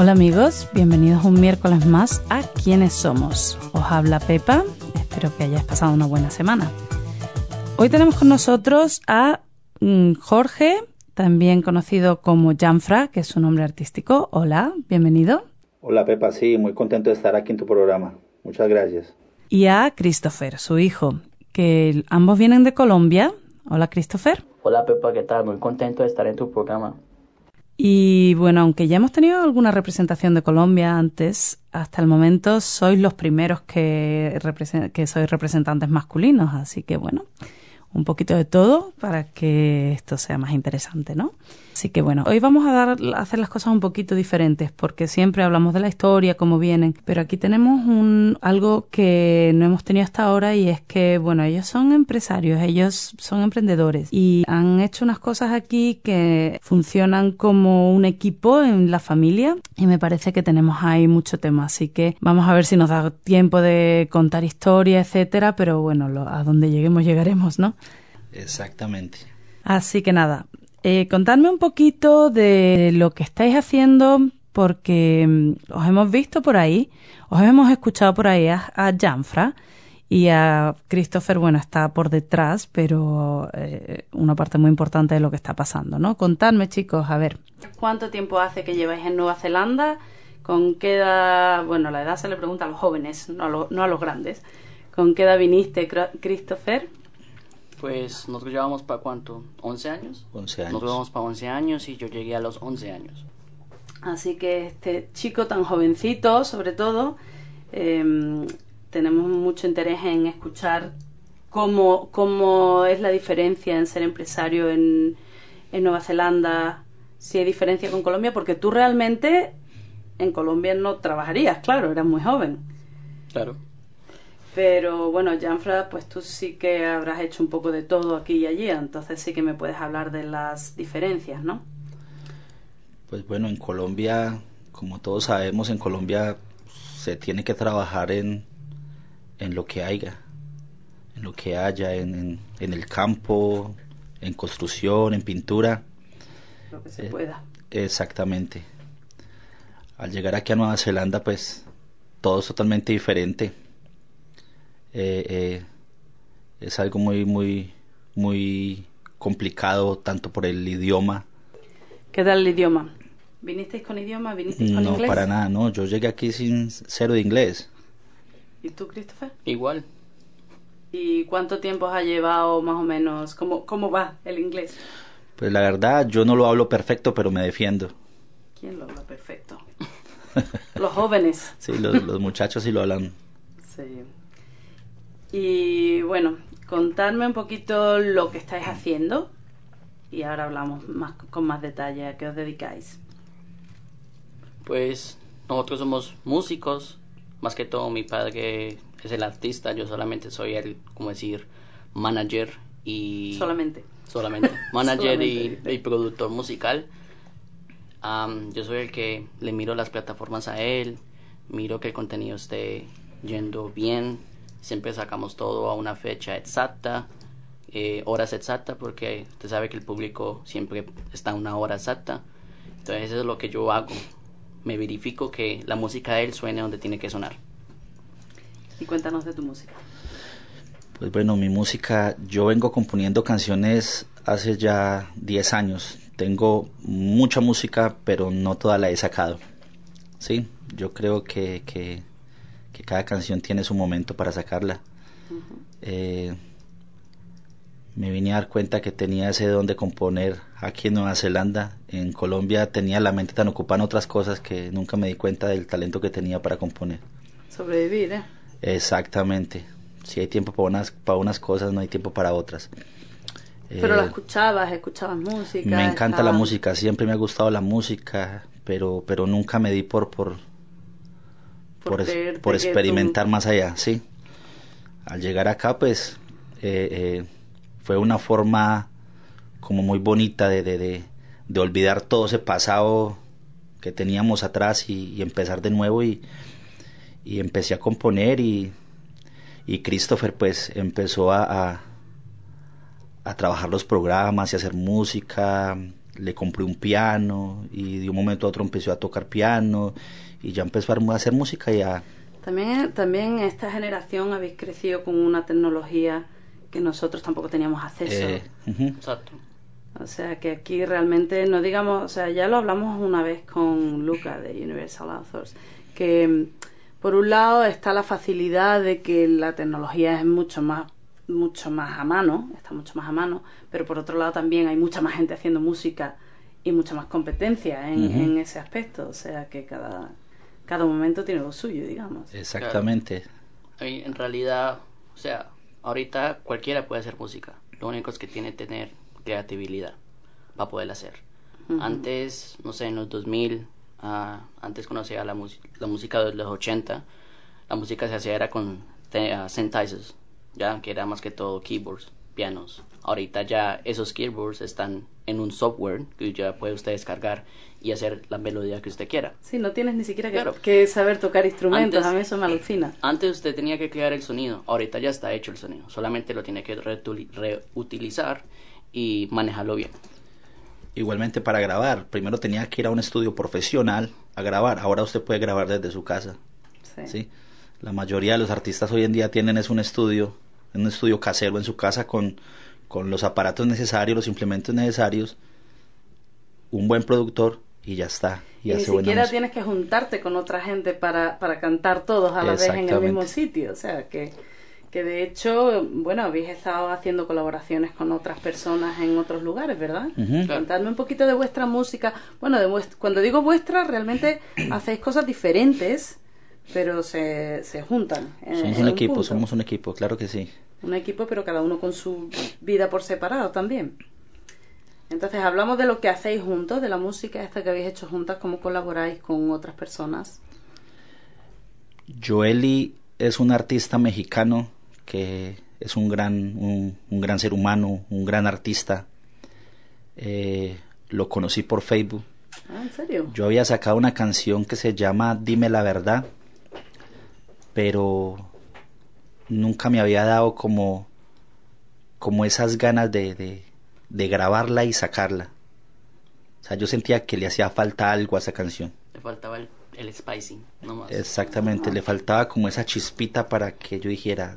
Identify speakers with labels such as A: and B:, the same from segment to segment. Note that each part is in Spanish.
A: Hola amigos, bienvenidos un miércoles más a ¿Quiénes somos? Os habla Pepa, espero que hayáis pasado una buena semana. Hoy tenemos con nosotros a mm, Jorge, también conocido como Janfra, que es su nombre artístico. Hola, bienvenido.
B: Hola Pepa, sí, muy contento de estar aquí en tu programa. Muchas gracias.
A: Y a Christopher, su hijo, que ambos vienen de Colombia. Hola Christopher.
C: Hola Pepa, ¿qué tal? Muy contento de estar en tu programa.
A: Y bueno, aunque ya hemos tenido alguna representación de Colombia antes, hasta el momento sois los primeros que, que sois representantes masculinos, así que bueno, un poquito de todo para que esto sea más interesante, ¿no? Así que bueno, hoy vamos a, dar, a hacer las cosas un poquito diferentes porque siempre hablamos de la historia, cómo vienen, pero aquí tenemos un, algo que no hemos tenido hasta ahora y es que, bueno, ellos son empresarios, ellos son emprendedores y han hecho unas cosas aquí que funcionan como un equipo en la familia y me parece que tenemos ahí mucho tema, así que vamos a ver si nos da tiempo de contar historia, etcétera, pero bueno, lo, a donde lleguemos llegaremos, ¿no?
B: Exactamente.
A: Así que nada, eh, contadme un poquito de lo que estáis haciendo, porque mm, os hemos visto por ahí, os hemos escuchado por ahí a, Janfra y a Christopher, bueno, está por detrás, pero eh, una parte muy importante de lo que está pasando, ¿no? Contadme, chicos, a ver. ¿Cuánto tiempo hace que lleváis en Nueva Zelanda? ¿Con qué edad? Bueno, la edad se le pregunta a los jóvenes, no a, no a los grandes. ¿Con qué edad viniste, Christopher?
C: Pues nosotros llevamos para cuánto, 11 años.
B: 11 años.
C: Nosotros llevamos para 11 años y yo llegué a los 11 años.
A: Así que este chico tan jovencito, sobre todo, em, tenemos mucho interés en escuchar cómo, cómo es la diferencia en ser empresario en, en Nueva Zelanda, si hay diferencia con Colombia, porque tú realmente en Colombia no trabajarías, claro, eras muy joven.
C: Claro.
A: Pero bueno, Janfra, pues tú sí que habrás hecho un poco de todo aquí y allí, entonces sí que me puedes hablar de las diferencias, ¿no?
B: Pues bueno, en Colombia, como todos sabemos, en Colombia se tiene que trabajar en, en lo que haya, en lo que haya, en, en, el campo, en construcción, en pintura.
A: Lo que se pueda.
B: Exactamente. Al llegar aquí a Nueva Zelanda, pues todo es totalmente diferente eh, eh, es algo muy, muy, muy complicado, tanto por el idioma.
A: ¿Qué tal el idioma? ¿Vinisteis con idioma? ¿Vinisteis con
B: inglés? No, para nada, no. Yo llegué aquí sin cero de inglés.
A: ¿Y tú, Christopher?
C: Igual.
A: ¿Y cuánto tiempo ha llevado más o menos? ¿Cómo, cómo va el inglés?
B: Pues la verdad, yo no lo hablo perfecto, pero me defiendo.
A: ¿Quién lo habla perfecto? los jóvenes.
B: Sí, los, los muchachos sí lo hablan.
A: Sí. Y bueno, contadme un poquito lo que estáis haciendo y ahora hablamos más con más detalle a qué os dedicáis.
C: Pues nosotros somos músicos, más que todo mi padre es el artista, yo solamente soy el, como decir, manager y...
A: Solamente.
C: Solamente. Manager Y, productor musical. yo soy el que le miro las plataformas a él, miro que el contenido esté yendo bien, siempre sacamos todo a una fecha exacta, eh, horas exactas, porque usted sabe que el público siempre está a una hora exacta. Entonces eso es lo que yo hago. Me verifico que la música de él suene donde tiene que sonar.
A: Y cuéntanos de tu música.
B: Pues bueno, mi música, yo vengo componiendo canciones hace ya 10 años. Tengo mucha música, pero no toda la he sacado. Sí, yo creo que, cada canción tiene su momento para sacarla. Eh, me vine a dar cuenta que tenía ese don de componer aquí en Nueva Zelanda. En Colombia tenía la mente tan ocupada en otras cosas que nunca me di cuenta del talento que tenía para componer.
A: Sobrevivir, ¿eh?
B: Exactamente. Si hay tiempo para unas, para unas cosas, no hay tiempo para otras.
A: Pero la escuchabas, escuchabas música.
B: Me encanta la música, siempre me ha gustado la música, pero, pero nunca me di por, por, por, por, experimentar más allá, sí. Al llegar acá, pues, eh, eh, fue una forma como muy bonita de, de, de, olvidar todo ese pasado que teníamos atrás y, empezar de nuevo y, y, empecé a componer y, y Christopher pues empezó a, a, trabajar los programas y a hacer música, le compré un piano y de un momento a otro empezó a tocar piano y ya empezó a hacer música y a...
A: También, también esta generación habéis crecido con una tecnología que nosotros tampoco teníamos acceso.
B: Eh,
C: Exacto.
A: O sea que aquí realmente no digamos, o sea, ya lo hablamos una vez con Luca de Universal Authors, que mm, por un lado está la facilidad de que la tecnología es mucho más mucho más a mano, está mucho más a mano, pero por otro lado también hay mucha más gente haciendo música y mucha más competencia en, ese aspecto, o sea que cada, cada momento tiene lo suyo, digamos.
B: Exactamente.
C: En realidad, o sea, ahorita cualquiera puede hacer música, lo único es que tiene que tener creatividad para poder hacer. Antes, no sé, en los 2000, ah, antes conocía la, la música de los 80, la música se hacía era con uh, synthesizers, ya que era más que todo keyboards, pianos. Ahorita ya esos keyboards están en un software que ya puede usted descargar y hacer la melodía que usted quiera.
A: Sí, no tienes ni siquiera que, saber tocar instrumentos, a mí eso me alucina.
C: Antes usted tenía que crear el sonido, ahorita ya está hecho el sonido, solamente lo tiene que reutilizar y manejarlo bien.
B: Igualmente para grabar, primero tenía que ir a un estudio profesional a grabar, ahora usted puede grabar desde su casa. Sí. La mayoría de los artistas hoy en día tienen es un estudio, un estudio casero en su casa con, con los aparatos necesarios, los implementos necesarios, un buen productor y ya está.
A: Y, ni siquiera tienes que juntarte con otra gente para, para cantar todos a la vez en el mismo sitio. O sea, que que de hecho, bueno, habéis estado haciendo colaboraciones con otras personas en otros lugares, ¿verdad? Contadme un poquito de vuestra música. Bueno, de cuando digo vuestra, realmente hacéis cosas diferentes, pero se, se juntan.
B: somos un, equipo, somos un equipo, claro que sí.
A: Un equipo, pero cada uno con su vida por separado también. Entonces, hablamos de lo que hacéis juntos, de la música esta que habéis hecho juntas, cómo colaboráis con otras personas.
B: Joeli es un artista mexicano que es un gran, un, gran ser humano, un gran artista. Eh, lo conocí por Facebook.
A: Ah, ¿en serio?
B: Yo había sacado una canción que se llama Dime la verdad, pero nunca me había dado como, como esas ganas de, de, de grabarla y sacarla. O sea, yo sentía que le hacía falta algo a esa canción.
C: Le faltaba el, el spicing,
B: Exactamente, le faltaba como esa chispita para que yo dijera,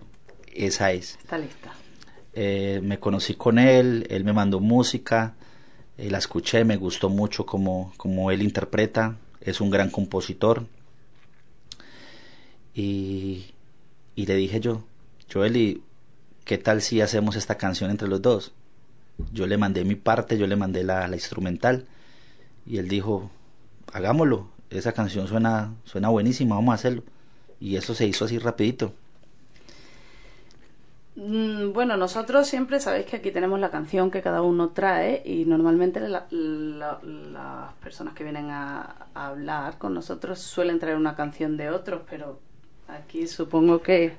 B: esa es.
A: Está lista.
B: Eh, me conocí con él, él me mandó música, eh, la escuché, me gustó mucho como, como él interpreta, es un gran compositor. Y, y le dije yo, Joel, qué tal si hacemos esta canción entre los dos? Yo le mandé mi parte, yo le mandé la, la instrumental y él dijo, hagámoslo, esa canción suena, suena buenísima, vamos a hacerlo. Y eso se hizo así rapidito.
A: Mm, bueno, nosotros siempre sabéis que aquí tenemos la canción que cada uno trae y normalmente las personas que vienen a, hablar con nosotros suelen traer una canción de otros, pero aquí supongo que,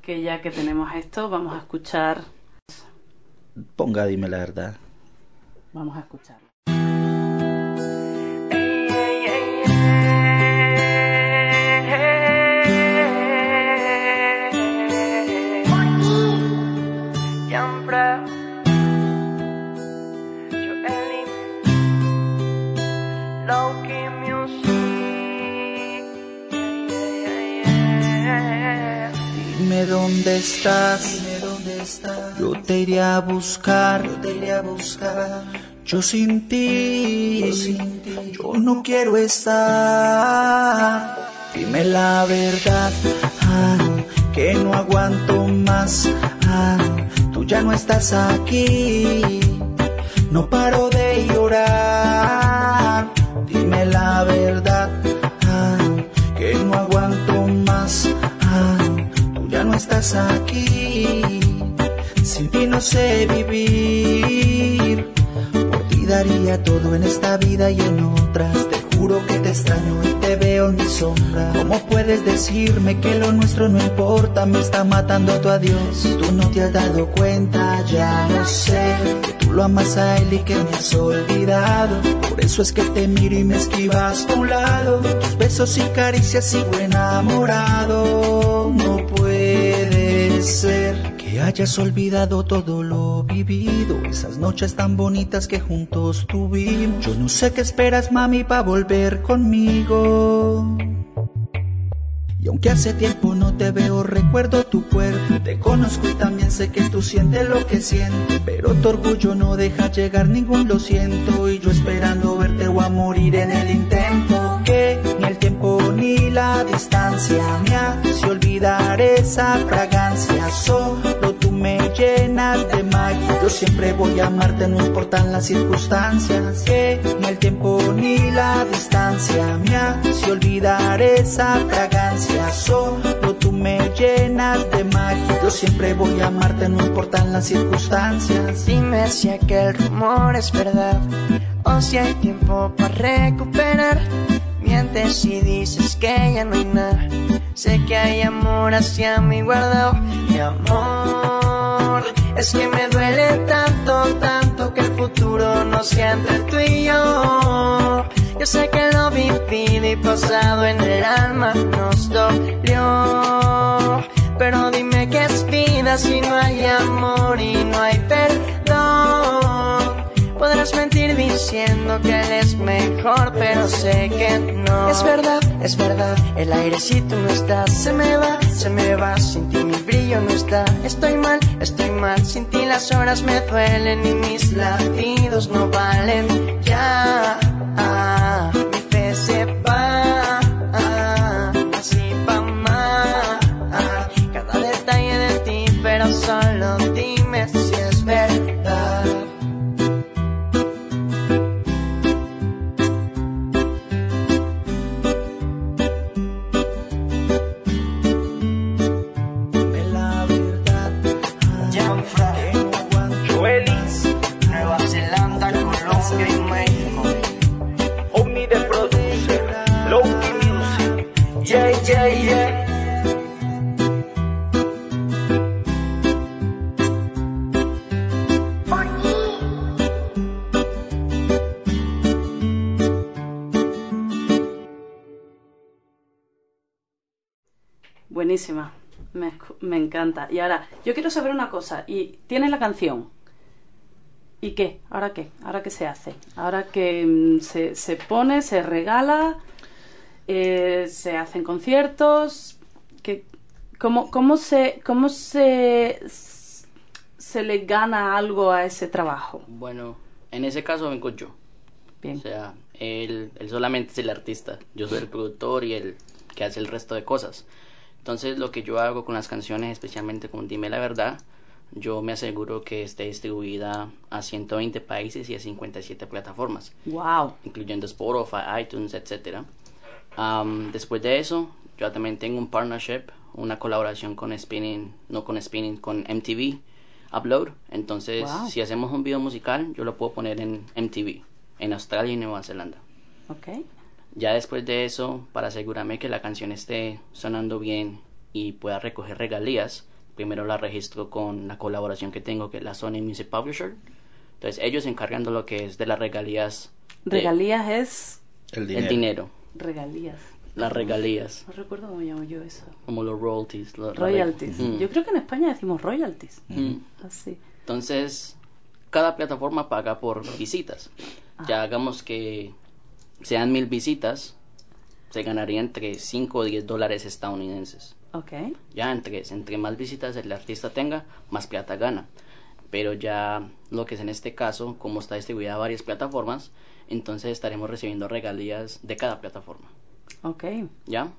A: que ya que tenemos esto vamos a escuchar.
B: Ponga, dime la verdad.
A: Vamos a escucharlo.
D: dónde estás. Yo te iré a buscar. Yo sin ti, yo no quiero estar. Dime la verdad, ah, que no aguanto más. Ah, tú ya no estás aquí. No paro de llorar. Estás aquí, sin ti no sé vivir.
B: cambia todo en esta vida y en otras. Te juro que te extraño y te veo en mi sombra. ¿Cómo puedes decirme que lo nuestro no importa? Me está matando tu adiós. Tú no te has dado cuenta, ya no sé. Que tú lo amas a él y que me has olvidado. Por eso es que te miro y me esquivas a un lado. De tus besos y caricias sigo enamorado. No que hayas olvidado todo lo vivido, esas noches tan bonitas que juntos tuvimos. Yo no sé qué esperas, mami, para volver conmigo. Y aunque hace tiempo no te veo, recuerdo tu cuerpo. Te conozco y también sé que tú sientes lo que siento. Pero tu orgullo no deja llegar ningún lo siento. Y yo esperando verte o a morir en el intento. Ni la distancia me hace olvidar esa fragancia. Solo tú me llenas de magia. Yo siempre voy a amarte, no importan las circunstancias. Ni el tiempo ni la distancia me hace olvidar esa fragancia. Solo tú me llenas de magia. Yo siempre voy a amarte, no importan las circunstancias.
E: Dime si aquel rumor es verdad o si hay tiempo para recuperar. Mientes y dices que ya no hay nada. Sé que hay amor hacia mí guardado. Mi amor, es que me duele tanto, tanto que el futuro no sea entre tú y yo. Yo sé que lo vivido y pasado en el alma nos dolió. Pero dime que es vida si no hay amor y no hay perdón. Diciendo que él es mejor, pero sé que no. Es verdad, es verdad, el airecito no está, se me va, se me va, sin ti mi brillo no está. Estoy mal, estoy mal, sin ti las horas me duelen y mis latidos no valen ya.
A: Buenísima. Me, me encanta. Y ahora, yo quiero saber una cosa. Y tienes la canción. ¿Y qué? ¿Ahora qué? ¿Ahora qué se hace? Ahora que mm, se, se pone, se regala, eh, se hacen conciertos. ¿Qué, cómo, cómo se, cómo se, se le gana algo a ese trabajo?
C: Bueno, en ese caso vengo yo.
A: Bien.
C: O sea, él, él solamente es el artista. Yo soy el productor y el que hace el resto de cosas. Entonces, lo que yo hago con las canciones, especialmente con Dime la Verdad, yo me aseguro que esté distribuida a 120 países y a 57 plataformas,
A: ¡Wow!
C: incluyendo Spotify, iTunes, etc. después de eso, yo también tengo un partnership, una colaboración con Spinning, no con Spinning, con MTV Upload. Entonces,
A: Wow.
C: si hacemos un video musical, yo lo puedo poner en MTV, en Australia y Nueva Zelanda.
A: Ok.
C: Ya después de eso, para asegurarme que la canción esté sonando bien y pueda recoger regalías, primero la registro con la colaboración que tengo, que es la Sony Music Publisher. Entonces ellos se encargan de lo que es de las regalías. de-
A: Regalías es
F: El
C: El
F: dinero.
A: regalías.
C: Las regalías.
A: No recuerdo cómo llamo yo eso.
C: Como los royalties. lo- la
A: Royalties.
C: Mm.
A: Yo creo que en España decimos royalties.
C: Mm.
A: Así.
C: Entonces, cada plataforma paga por visitas. Ya hagamos que sean mil visitas, se ganaría entre 5 o 10 dólares estadounidenses.
A: Ok.
C: Ya entre, entre más visitas el artista tenga, más plata gana. Pero ya lo que es en este caso, como está distribuida a varias plataformas, entonces estaremos recibiendo regalías de cada plataforma.
A: Ok.
C: ¿Ya?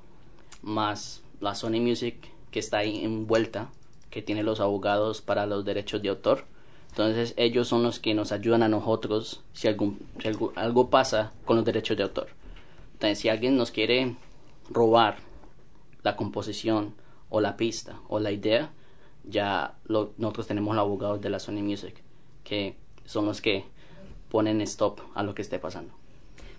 C: Más la Sony Music que está ahí envuelta, que tiene los abogados para los derechos de autor. Entonces ellos son los que nos ayudan a nosotros si, algún, si algo, algo pasa con los derechos de autor. Entonces si alguien nos quiere robar la composición o la pista o la idea, ya lo- nosotros tenemos los abogados de la Sony Music, que son los que ponen stop a lo que esté pasando.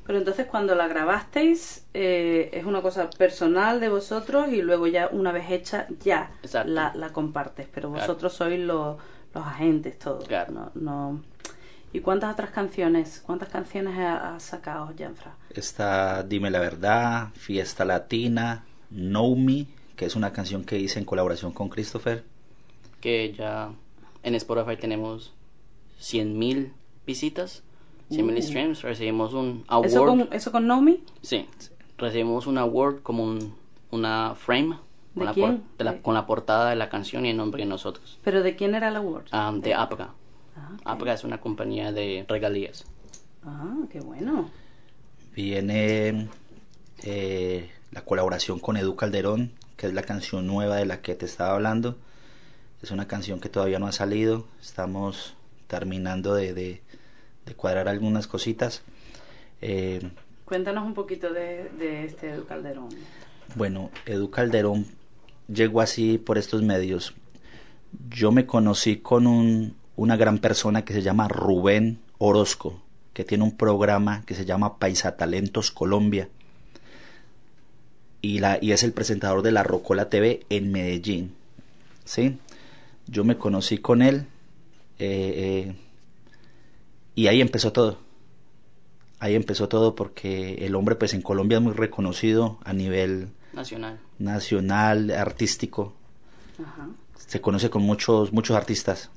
A: Pero entonces cuando la grabasteis eh, es una cosa personal de vosotros y luego ya una vez hecha ya la, la compartes. Pero
C: Claro.
A: vosotros sois los, los agentes todos.
C: Claro.
A: No, no... ¿Y cuántas otras canciones? ¿Cuántas canciones ha- has sacado, Janfra?
B: Está Dime la Verdad, Fiesta Latina, Know Me, que es una canción que hice en colaboración con Christopher.
C: Que ya en Spotify tenemos 100.000 visitas, 100.000 streams. Recibimos un award.
A: ¿Eso con, ¿Eso con Nomi?
C: Sí, recibimos un award como un, una frame
A: ¿De
C: con, la de la-
A: De-
C: con la portada de la canción y el nombre de nosotros.
A: ¿Pero de quién era el award?
C: Um, de APGA.
A: Ah, ok.
C: APGA es una compañía de regalías.
A: Ah, qué bueno.
B: Viene eh, la colaboración con Edu Calderón, que es la canción nueva de la que te estaba hablando. Es una canción que todavía no ha salido. Estamos terminando de, de- de cuadrar algunas cositas. Eh,
A: Cuéntanos un poquito de, de este Edu Calderón.
B: Bueno, Edu Calderón llegó así por estos medios. Yo me conocí con un, una gran persona que se llama Rubén Orozco, que tiene un programa que se llama Paisatalentos Colombia. Y, la, y es el presentador de la Rocola TV en Medellín. ¿Sí? Yo me conocí con él eh, eh, y ahí empezó todo ahí empezó todo porque el hombre pues en Colombia es muy reconocido a nivel
C: Nacional.
B: nacional, artístico.
A: Ajá.
B: Se conoce con muchos muchos artistas,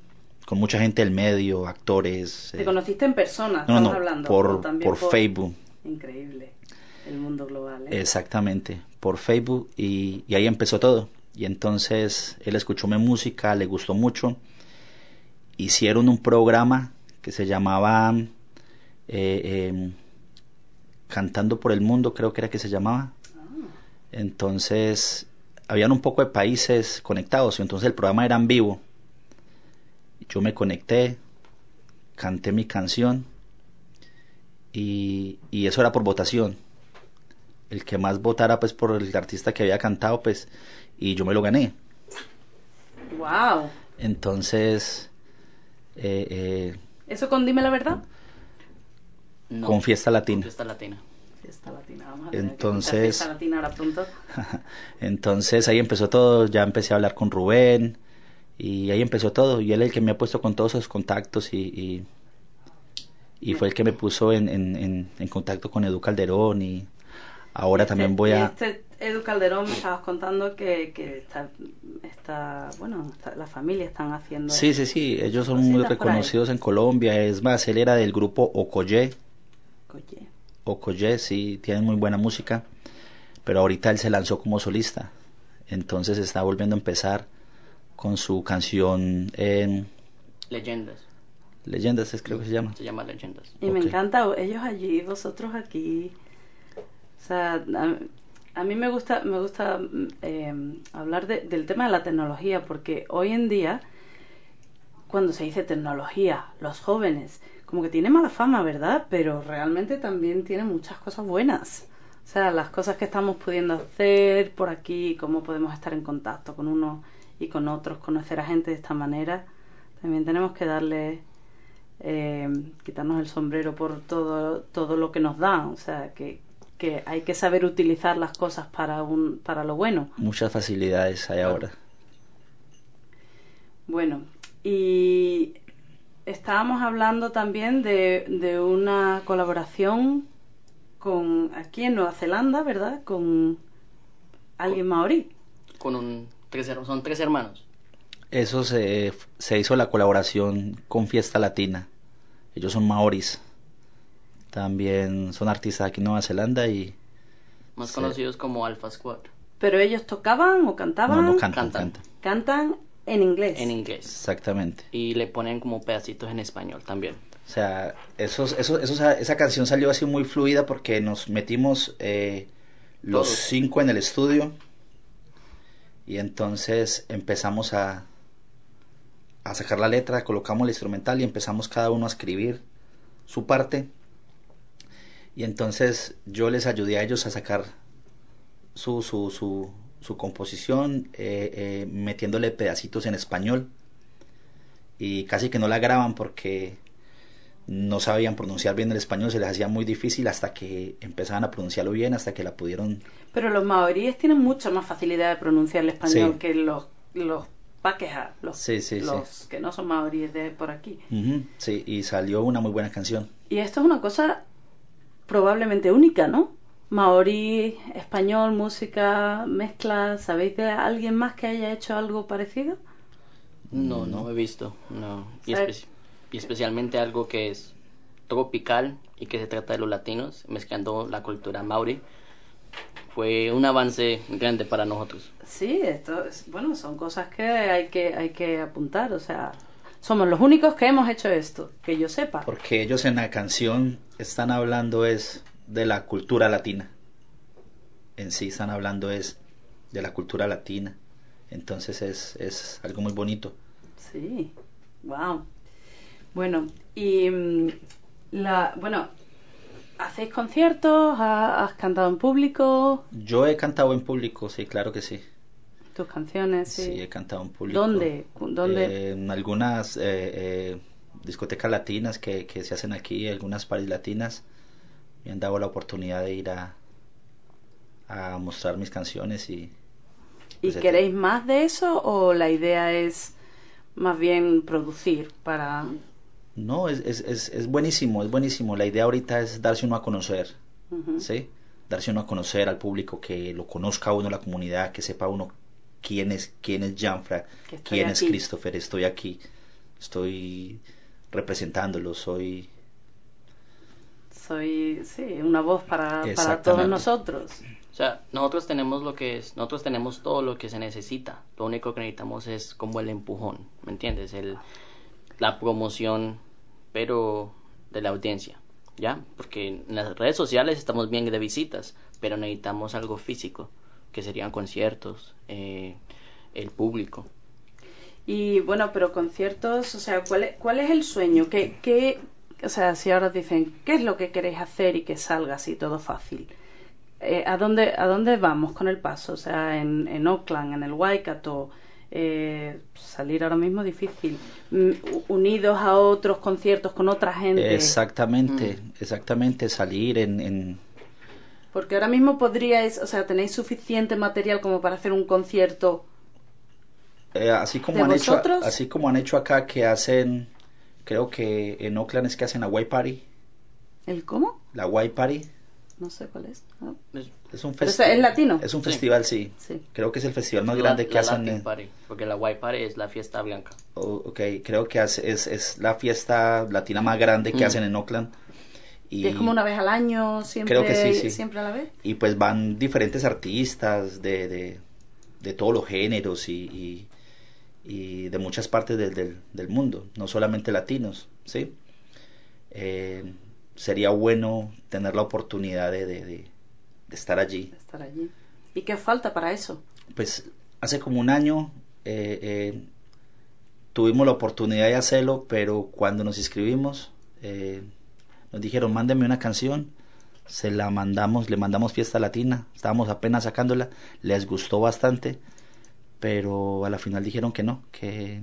B: con mucha gente del medio, actores.
A: ¿Te
B: eh,
A: conociste en persona?
B: no,
A: Estamos
B: no,
A: hablando.
B: por, por Facebook.
A: Increíble. El mundo global. ¿eh?
B: Exactamente, por Facebook y, y ahí empezó todo. Y entonces él escuchó mi música, le gustó mucho. Hicieron un programa que se llamaba eh, em, Cantando por el Mundo, creo que era que se llamaba. Entonces, habían un poco de países conectados, y entonces el programa era en vivo. Yo me conecté, canté mi canción y, y eso era por votación el que más votara pues por el artista que había cantado pues y yo me lo gané
A: ¡Wow!
B: entonces eh, eh,
A: ¿Eso con Dime la Verdad?
C: No,
B: con fiesta latina
C: Fiesta latina.
A: Fiesta Latina. Que
B: Entonces-
A: Fiesta Latina ahora pronto.
B: entonces ahí empezó todo ya empecé a hablar con Rubén y ahí empezó todo y él es el que me ha puesto con todos esos contactos y, y, y fue el que me puso en, en, en, en contacto con Edu Calderón y ahora también voy a
A: Este Edu Calderón me estabas contando que, que está, está, bueno, está- la familia están haciendo...
B: Sí, sí, sí, ellos son muy reconocidos en Colombia. Es más, él era del grupo Okoye.
A: Oye,
B: Okoye, sí, tienen muy buena música. Pero ahorita él se lanzó como solista. Entonces está volviendo a empezar con su canción en
C: Leyendas.
B: Leyendas, es, creo que se llama.
C: Se llama Leyendas.
A: Y me encanta ellos allí, vosotros aquí. O sea, a, a mí me gusta, me gusta eh, hablar de- del tema de la tecnología, porque hoy en día, cuando se dice tecnología, los jóvenes, como que tiene mala fama, ¿verdad? Pero realmente también tiene muchas cosas buenas. O sea, las cosas que estamos pudiendo hacer por aquí, cómo podemos estar en contacto con unos y con otros, conocer a gente de esta manera, también tenemos que darle eh, quitarnos el sombrero por todo, todo lo que nos dan. O sea, que, que hay que saber utilizar las cosas para, un, para lo bueno.
B: Muchas facilidades hay ahora.
A: Bueno, y estábamos hablando también de, de una colaboración con aquí en Nueva Zelanda, ¿verdad? Con alguien maorí.
C: Con un tres, son tres hermanos.
B: Eso se, se hizo la colaboración con Fiesta Latina. Ellos son maoris. También son artistas aquí en Nueva Zelanda y
C: Más conocidos como Alpha Squad.
A: Pero ellos tocaban o cantaban.
B: no, no cantan,
C: Cantan.
B: cantan.
A: Cantan en inglés.
C: En inglés.
B: Exactamente.
C: Y le ponen como pedacitos en español también.
B: O sea, esos, esos, esos- esa canción salió así muy fluida porque nos metimos eh, los
C: Todos.
B: cinco en el estudio y entonces empezamos a, a sacar la letra, colocamos el instrumental y empezamos cada uno a escribir su parte. Y entonces yo les ayudé a ellos a sacar su, su, su, su composición, eh, eh, metiéndole pedacitos en español. Y casi que no la graban porque no sabían pronunciar bien el español, se les hacía muy difícil hasta que empezaban a pronunciarlo bien, hasta que la pudieron...
A: Pero los maoríes tienen mucha más facilidad de pronunciar el español
B: Sí.
A: que los, los paqueja, los,
B: Sí, sí, sí.
A: los que no son maoríes de por aquí.
B: Sí, y salió una muy buena canción.
A: Y esto es una cosa probablemente única, ¿no? Maorí, español, música, mezcla. ¿Sabéis de alguien más que haya hecho algo parecido?
C: No, no he visto, no. Y, espe- y especialmente algo que es tropical y que se trata de los latinos, mezclando la cultura maori. Fue un avance grande para nosotros.
A: Sí, esto es, bueno, son cosas que hay que hay que apuntar, o sea, somos los únicos que hemos hecho esto, que yo sepa.
B: Porque ellos en la canción están hablando es de la cultura latina. En sí están hablando es de la cultura latina. Entonces es, es algo muy bonito.
A: Sí. Wow. Bueno, y mm, la bueno, ¿hacéis conciertos? ¿Ha- ¿Has cantado en público?
B: Yo he cantado en público, sí, claro que sí.
A: ¿Tus canciones?
B: Sí,
A: Sí.
B: he cantado en público.
A: ¿Dónde? ¿Dónde?
B: Eh, en algunas eh, eh, discotecas latinas que, que se hacen aquí, algunas paris latinas. Me han dado la oportunidad de ir a, a mostrar mis canciones y
A: ¿Y
B: pues,
A: queréis más de eso o la idea es más bien producir para...
B: No, es, es, es, es buenísimo, es buenísimo. La idea ahorita es darse uno a conocer. ¿sí? Darse uno a conocer al público, que lo conozca uno, la comunidad, que sepa uno quién es, quién es Janfra, quién es. Christopher, estoy aquí, estoy representándolo, soy...
A: Soy, sí, una voz para, para todos nosotros.
C: O sea, nosotros tenemos lo que es, nosotros tenemos todo lo que se necesita. Lo único que necesitamos es como el empujón, ¿me entiendes? El, la promoción, pero de la audiencia, ¿ya? Porque en las redes sociales estamos bien de visitas, pero necesitamos algo físico, que serían conciertos, eh, el público.
A: Y bueno, pero conciertos, o sea, ¿cuál es, cuál es el sueño? ¿Qué, qué, o sea, si ahora os dicen, ¿qué es lo que queréis hacer y que salga así todo fácil? Eh, ¿a, dónde, ¿A dónde vamos con el paso? O sea, en, en Oakland, en el Waikato, eh, salir ahora mismo difícil. Mm, unidos a otros conciertos con otra gente.
B: Exactamente, exactamente, salir en, en,
A: Porque ahora mismo podríais, o sea, tenéis suficiente material como para hacer un concierto.
B: Eh, así como
A: ¿De
B: han hecho
A: vosotros?
B: así como han hecho acá que hacen creo que en Oakland es que hacen la White Party
A: ¿El cómo?
B: la White Party
A: No sé cuál es. ¿no?
C: Es
B: un festival
A: es latino.
B: es un
C: Sí.
B: festival sí.
A: Sí.
B: creo que es el festival más
C: la-
B: grande que
C: la
B: hacen
C: Latin
B: en-
C: Party, porque la White Party es la fiesta blanca.
B: oh, ok, creo que hace- es, es la fiesta latina más grande que
C: Mm.
B: hacen en Oakland Y
A: es como una vez al año, siempre,
B: Creo que sí, sí.
A: siempre a la vez.
B: y pues van diferentes artistas de, de, de todos los géneros y, y, y de muchas partes del, del, del mundo, no solamente latinos, ¿sí? Eh, sería bueno tener la oportunidad de, de, de- de estar allí.
A: estar allí. ¿Y qué falta para eso?
B: Pues hace como un año eh, eh, tuvimos la oportunidad de hacerlo, pero cuando nos inscribimos eh, nos dijeron mándenme una canción, se la mandamos, le mandamos fiesta latina, estábamos apenas sacándola, les gustó bastante, pero a la final dijeron que no, que,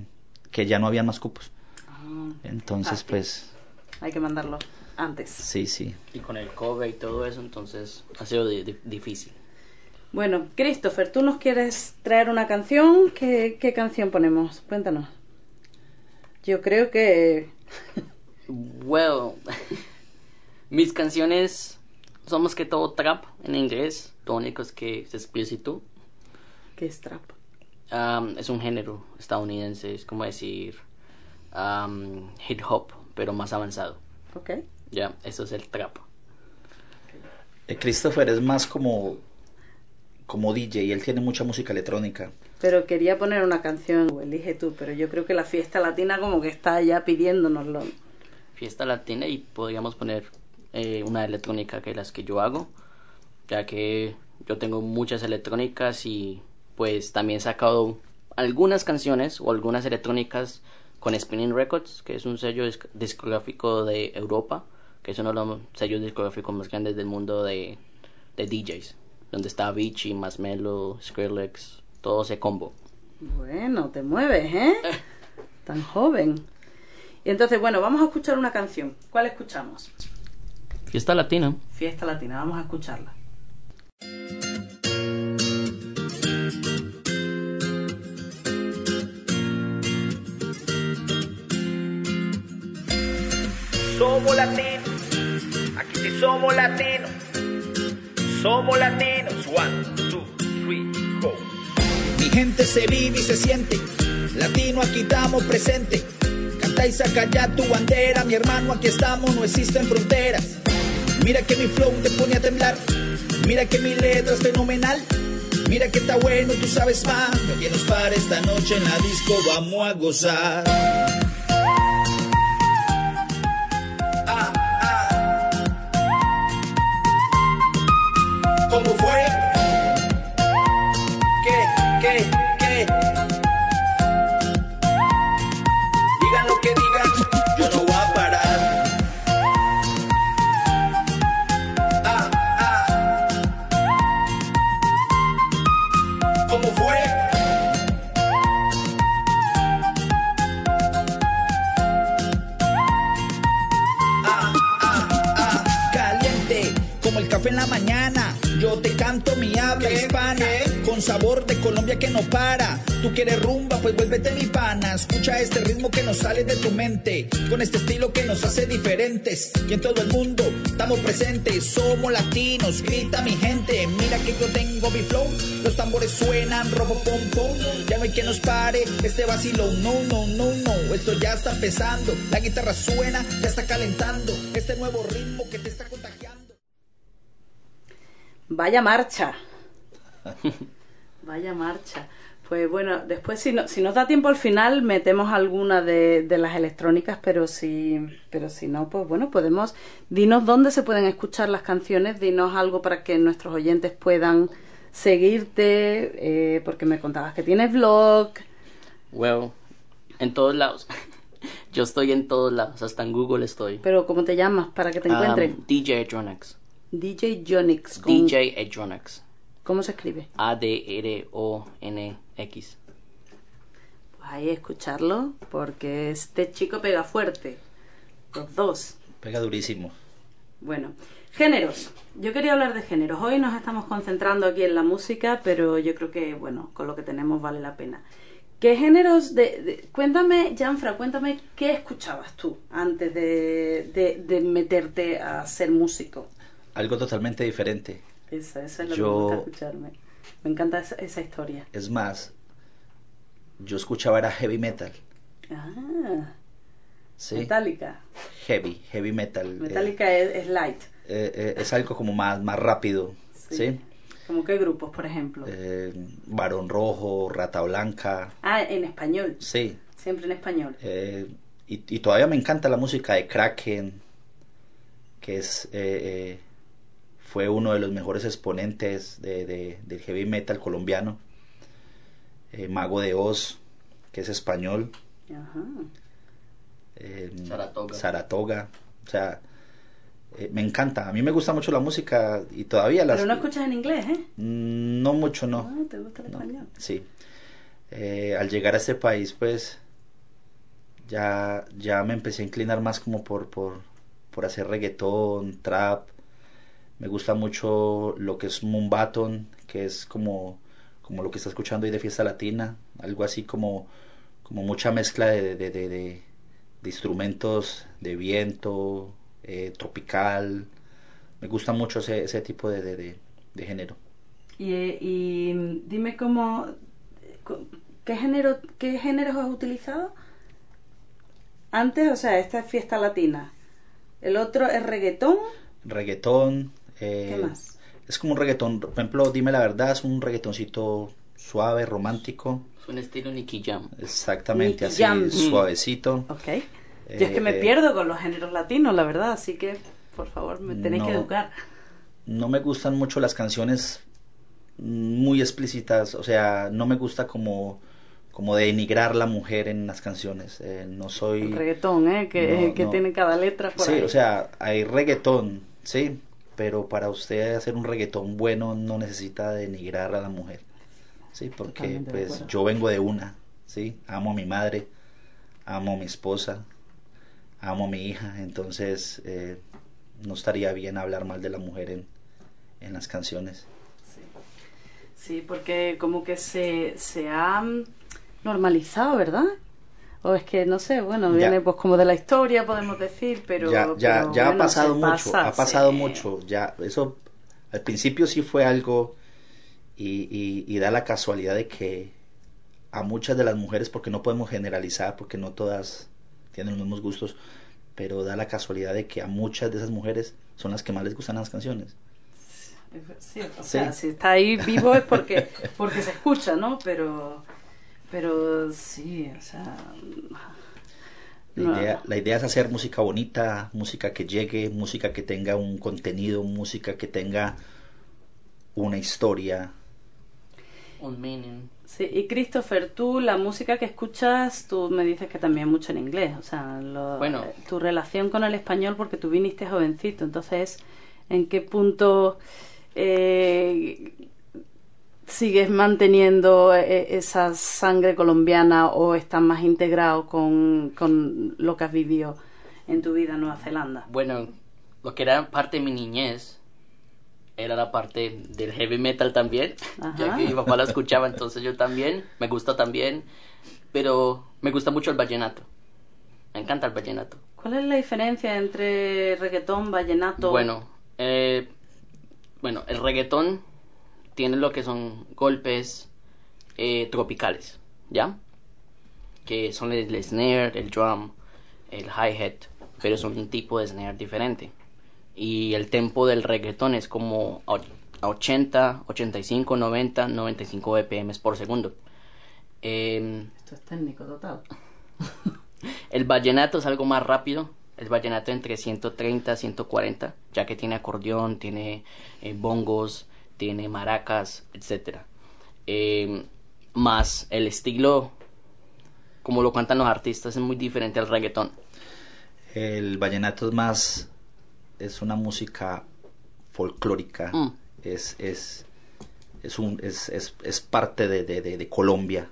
B: que ya no había más cupos. Entonces
A: Ah,
B: pues
A: Hay que mandarlo antes.
B: sí, sí.
C: Y con el cover y todo eso, entonces ha sido di- di- difícil.
A: Bueno, Christopher, ¿tú nos quieres traer una canción? ¿Qué, qué canción ponemos? Cuéntanos. Yo creo que...
C: Well, mis canciones son más que todo trap en inglés. Lo único es que es explícito.
A: ¿Qué es trap?
C: Um, es un género estadounidense, es como decir um, hip hop, pero más avanzado.
A: ¿Ok?
C: Ya, eso es el trap.
B: Eh, Christopher es más como, como DJ y él tiene mucha música electrónica.
A: Pero quería poner una canción, elige tú, pero yo creo que la fiesta latina como que está ya pidiéndonoslo.
C: Fiesta latina y podríamos poner eh, una electrónica que las que yo hago, ya que yo tengo muchas electrónicas y pues también he sacado algunas canciones o algunas electrónicas con Spinning Records, que es un sello disc- discográfico de Europa, que es uno de los sellos discográficos más grandes del mundo de, de DJs, donde está Avicii, Masmelo, Skrillex, todo ese combo.
A: Bueno, te mueves, ¿eh? Tan joven. Y entonces, bueno, vamos a escuchar una canción. ¿Cuál escuchamos?
C: Fiesta Latina.
A: Fiesta Latina, vamos a escucharla.
D: Somos latinos, aquí sí somos latinos. Somos latinos. One, two, three, go. Mi gente se vive y se siente. Latino, aquí estamos presente. Canta y saca ya tu bandera. Mi hermano, aquí estamos, no existen fronteras. Mira que mi flow te pone a temblar. Mira que mi letra es fenomenal. Mira que está bueno, tú sabes más. Que nos para esta noche en la disco, vamos a gozar. Con sabor de Colombia que no para. Tú quieres rumba, pues vuélvete mi pana. Escucha este ritmo que nos sale de tu mente, con este estilo que nos hace diferentes. Y en todo el mundo estamos presentes, somos latinos. Grita mi gente, mira que yo tengo mi flow. Los tambores suenan, robo pom pom. Ya no hay quien nos pare este vacilón. No, no, no, no. Esto ya está empezando. La guitarra suena, ya está calentando. Este nuevo ritmo que te está contagiando.
A: Vaya marcha. Vaya marcha. Pues bueno, después si, no, si nos da tiempo al final metemos alguna de, de las electrónicas, pero si, pero si no, pues bueno, podemos... Dinos dónde se pueden escuchar las canciones, dinos algo para que nuestros oyentes puedan seguirte, eh, porque me contabas que tienes blog.
C: Well, en todos lados. Yo estoy en todos lados, hasta en Google estoy.
A: Pero ¿cómo te llamas para que te encuentren?
C: Um, DJ Edronix.
A: DJ Jonix. con-
C: DJ Edronix.
A: ¿Cómo se escribe?
C: A-D-R-O-N-X.
A: Pues ahí escucharlo, porque este chico pega fuerte. Los dos.
B: Pega durísimo.
A: Bueno, géneros. Yo quería hablar de géneros. Hoy nos estamos concentrando aquí en la música, pero yo creo que, bueno, con lo que tenemos vale la pena. ¿Qué géneros de... de- cuéntame, Janfra, cuéntame qué escuchabas tú antes de, de, de meterte a ser músico.
B: Algo totalmente diferente.
A: Eso, eso es lo
B: Yo-
A: que me gusta escucharme. Me encanta esa, esa historia.
B: Es más, yo escuchaba era heavy metal.
A: Ah,
B: ¿sí?
A: Metallica.
B: Heavy, heavy metal. eh,
A: Metallica es, es light.
B: eh, eh, es algo como más, más rápido.
A: Sí.
B: ¿sí?
A: ¿Como qué grupos, por ejemplo?
B: Barón Rojo, Rata Blanca.
A: Ah, en español.
B: Sí.
A: Siempre en español.
B: Y, y todavía me encanta la música de Kraken, que es eh, fue uno de los mejores exponentes de, de- del heavy metal colombiano. Eh, Mago de Oz, que es español.
A: Ajá.
B: eh,
C: Saratoga.
B: Saratoga. O sea, eh, me encanta. A mí me gusta mucho la música y todavía las...
A: Pero no escuchas en inglés, ¿eh?
B: Mm, No mucho, no.
A: Ah, ¿te gusta el
B: No,
A: español?
B: Sí. Eh, al llegar a este país, pues ya, ya me empecé a inclinar más como por, por, por hacer reggaetón, trap. Me gusta mucho lo que es Mumbaton, que es como, como lo que está escuchando hoy de fiesta latina, algo así como, como mucha mezcla de, de, de, de- instrumentos de viento, eh, tropical. Me gusta mucho ese, ese tipo de, de, de- de género.
A: Y, y dime cómo... ¿Qué, género, ¿Qué géneros has utilizado? Antes, o sea, esta es fiesta latina. El otro es reggaetón.
B: reggaetón. Eh,
A: ¿Qué más?
B: Es como un reggaetón, por ejemplo, dime la verdad, es un reggaetoncito suave, romántico.
C: Es un estilo Nicky Jam.
B: Exactamente,
A: Nicky
B: así,
A: Jam.
B: suavecito.
A: Ok. Yo es que me
B: Eh,
A: pierdo con los géneros latinos, la verdad, así que por favor me tenéis que
B: No.
A: educar.
B: No me gustan mucho las canciones muy explícitas, o sea, no me gusta como, como denigrar la mujer en las canciones. eh, no soy...
A: El reggaetón, ¿eh? Que,
B: No,
A: que
B: no.
A: tiene cada letra por
B: Sí,
A: ahí.
B: o sea, hay reggaetón, sí, pero para usted hacer un reggaetón bueno no necesita denigrar a la mujer, sí, porque
A: Totalmente
B: pues yo vengo de una, sí, amo a mi madre, amo a mi esposa, amo a mi hija, entonces eh, no estaría bien hablar mal de la mujer en, en las canciones.
A: Sí, porque como que se, se ha normalizado, ¿verdad? O es que, no sé, bueno,
B: Ya.
A: viene pues como de la historia, podemos decir, pero...
B: ya ya,
A: pero
B: ya ha
A: bueno,
B: pasado
A: se
B: mucho,
A: pasa,
B: ha pasado
A: sí.
B: mucho, ya eso al principio sí fue algo y, y, y da la casualidad de que a muchas de las mujeres, porque no podemos generalizar, porque no todas tienen los mismos gustos, pero da la casualidad de que a muchas de esas mujeres son las que más les gustan las canciones.
A: Sí, o
B: Sí.
A: sea, si está ahí vivo es porque, porque se escucha, ¿no? Pero, pero sí, o sea...
B: La,
A: no.
B: idea, la idea es hacer música bonita, música que llegue, música que tenga un contenido, música que tenga una historia.
C: Un meaning.
A: Sí, y Christopher, tú la música que escuchas, tú me dices que también mucho en inglés, o sea, lo-
C: Bueno.
A: eh, tu relación con el español porque tú viniste jovencito, entonces, ¿en qué punto eh, sigues manteniendo eh, esa sangre colombiana o estás más integrado con, con lo que has vivido en tu vida en Nueva Zelanda?
C: Bueno, lo que era parte de mi niñez era la parte del heavy metal también,
A: Ajá.
C: ya que mi papá la escuchaba, entonces yo también, me gusta también, pero me gusta mucho el vallenato. Me encanta el vallenato.
A: ¿Cuál es la diferencia entre reggaetón, vallenato?
C: Bueno, eh, bueno, el reggaetón tiene lo que son golpes eh, tropicales, ¿ya? Que son el, el snare, el drum, el hi-hat, pero es un tipo de snare diferente. Y el tempo del reggaetón es como a 80, 85, 90, 95 BPM por segundo. Em,
A: Esto es técnico total.
C: el vallenato es algo más rápido. El vallenato entre 130 y 140, ya que tiene acordeón, tiene eh, bongos, tiene maracas, etc. más el estilo, como lo cantan los artistas, es muy diferente al reggaetón.
B: El vallenato es más, es una música folclórica,
C: Mm.
B: es, es, es, un, es, es, es parte de, de, de- de Colombia.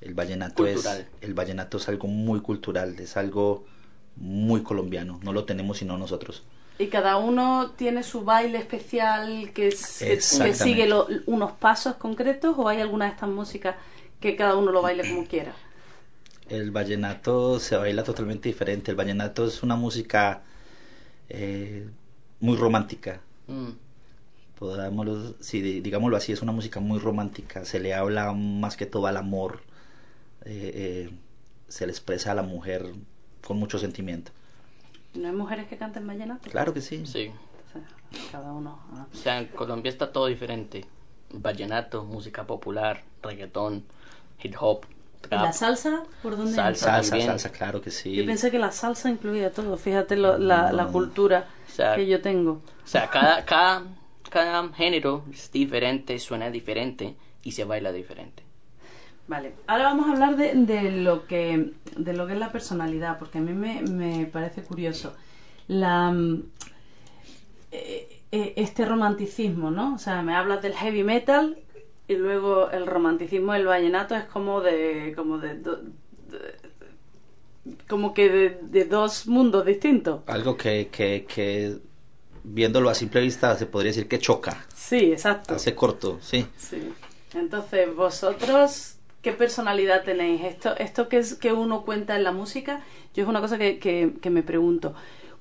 B: El vallenato, es, el vallenato es algo muy cultural, es algo muy colombiano, no lo tenemos sino nosotros.
A: Y cada uno tiene su baile especial que, sigue lo- unos pasos concretos o hay alguna de estas músicas que cada uno lo baile como quiera.
B: El vallenato se baila totalmente diferente. El vallenato es una música eh, muy romántica.
C: Mm.
B: Podámoslo, sí, di- digámoslo así, es una música muy romántica. Se le habla más que todo al amor. eh, eh, se le expresa a la mujer con mucho sentimiento.
A: ¿No hay mujeres que canten vallenato?
B: Claro que sí.
C: Sí.
A: O sea, cada uno. ah.
C: O sea, en Colombia está todo diferente. Vallenato, música popular, reggaetón, hip hop,
A: ¿Y
C: trap.
A: la salsa? ¿Por dónde
C: Salsa.
B: Salsa,
C: también.
B: salsa, claro que sí.
A: Yo pensé que la salsa incluía todo. Fíjate lo- la, la cultura
C: O sea,
A: que yo tengo.
C: O sea, cada, cada, cada género es diferente, suena diferente y se baila diferente.
A: Vale, ahora vamos a hablar de, de lo que de lo que es la personalidad, porque a mí me, me parece curioso. La mm, eh, eh, este romanticismo, ¿no? O sea, me hablas del heavy metal y luego el romanticismo del vallenato es como de como de, do- de- como que de, de dos mundos distintos.
B: Algo que, que, que viéndolo a simple vista se podría decir que choca.
A: Sí, exacto.
B: Hace corto, sí.
A: Sí. Entonces, vosotros, ¿qué personalidad tenéis? Esto, esto que es que uno cuenta en la música, yo es una cosa que, que, que me pregunto.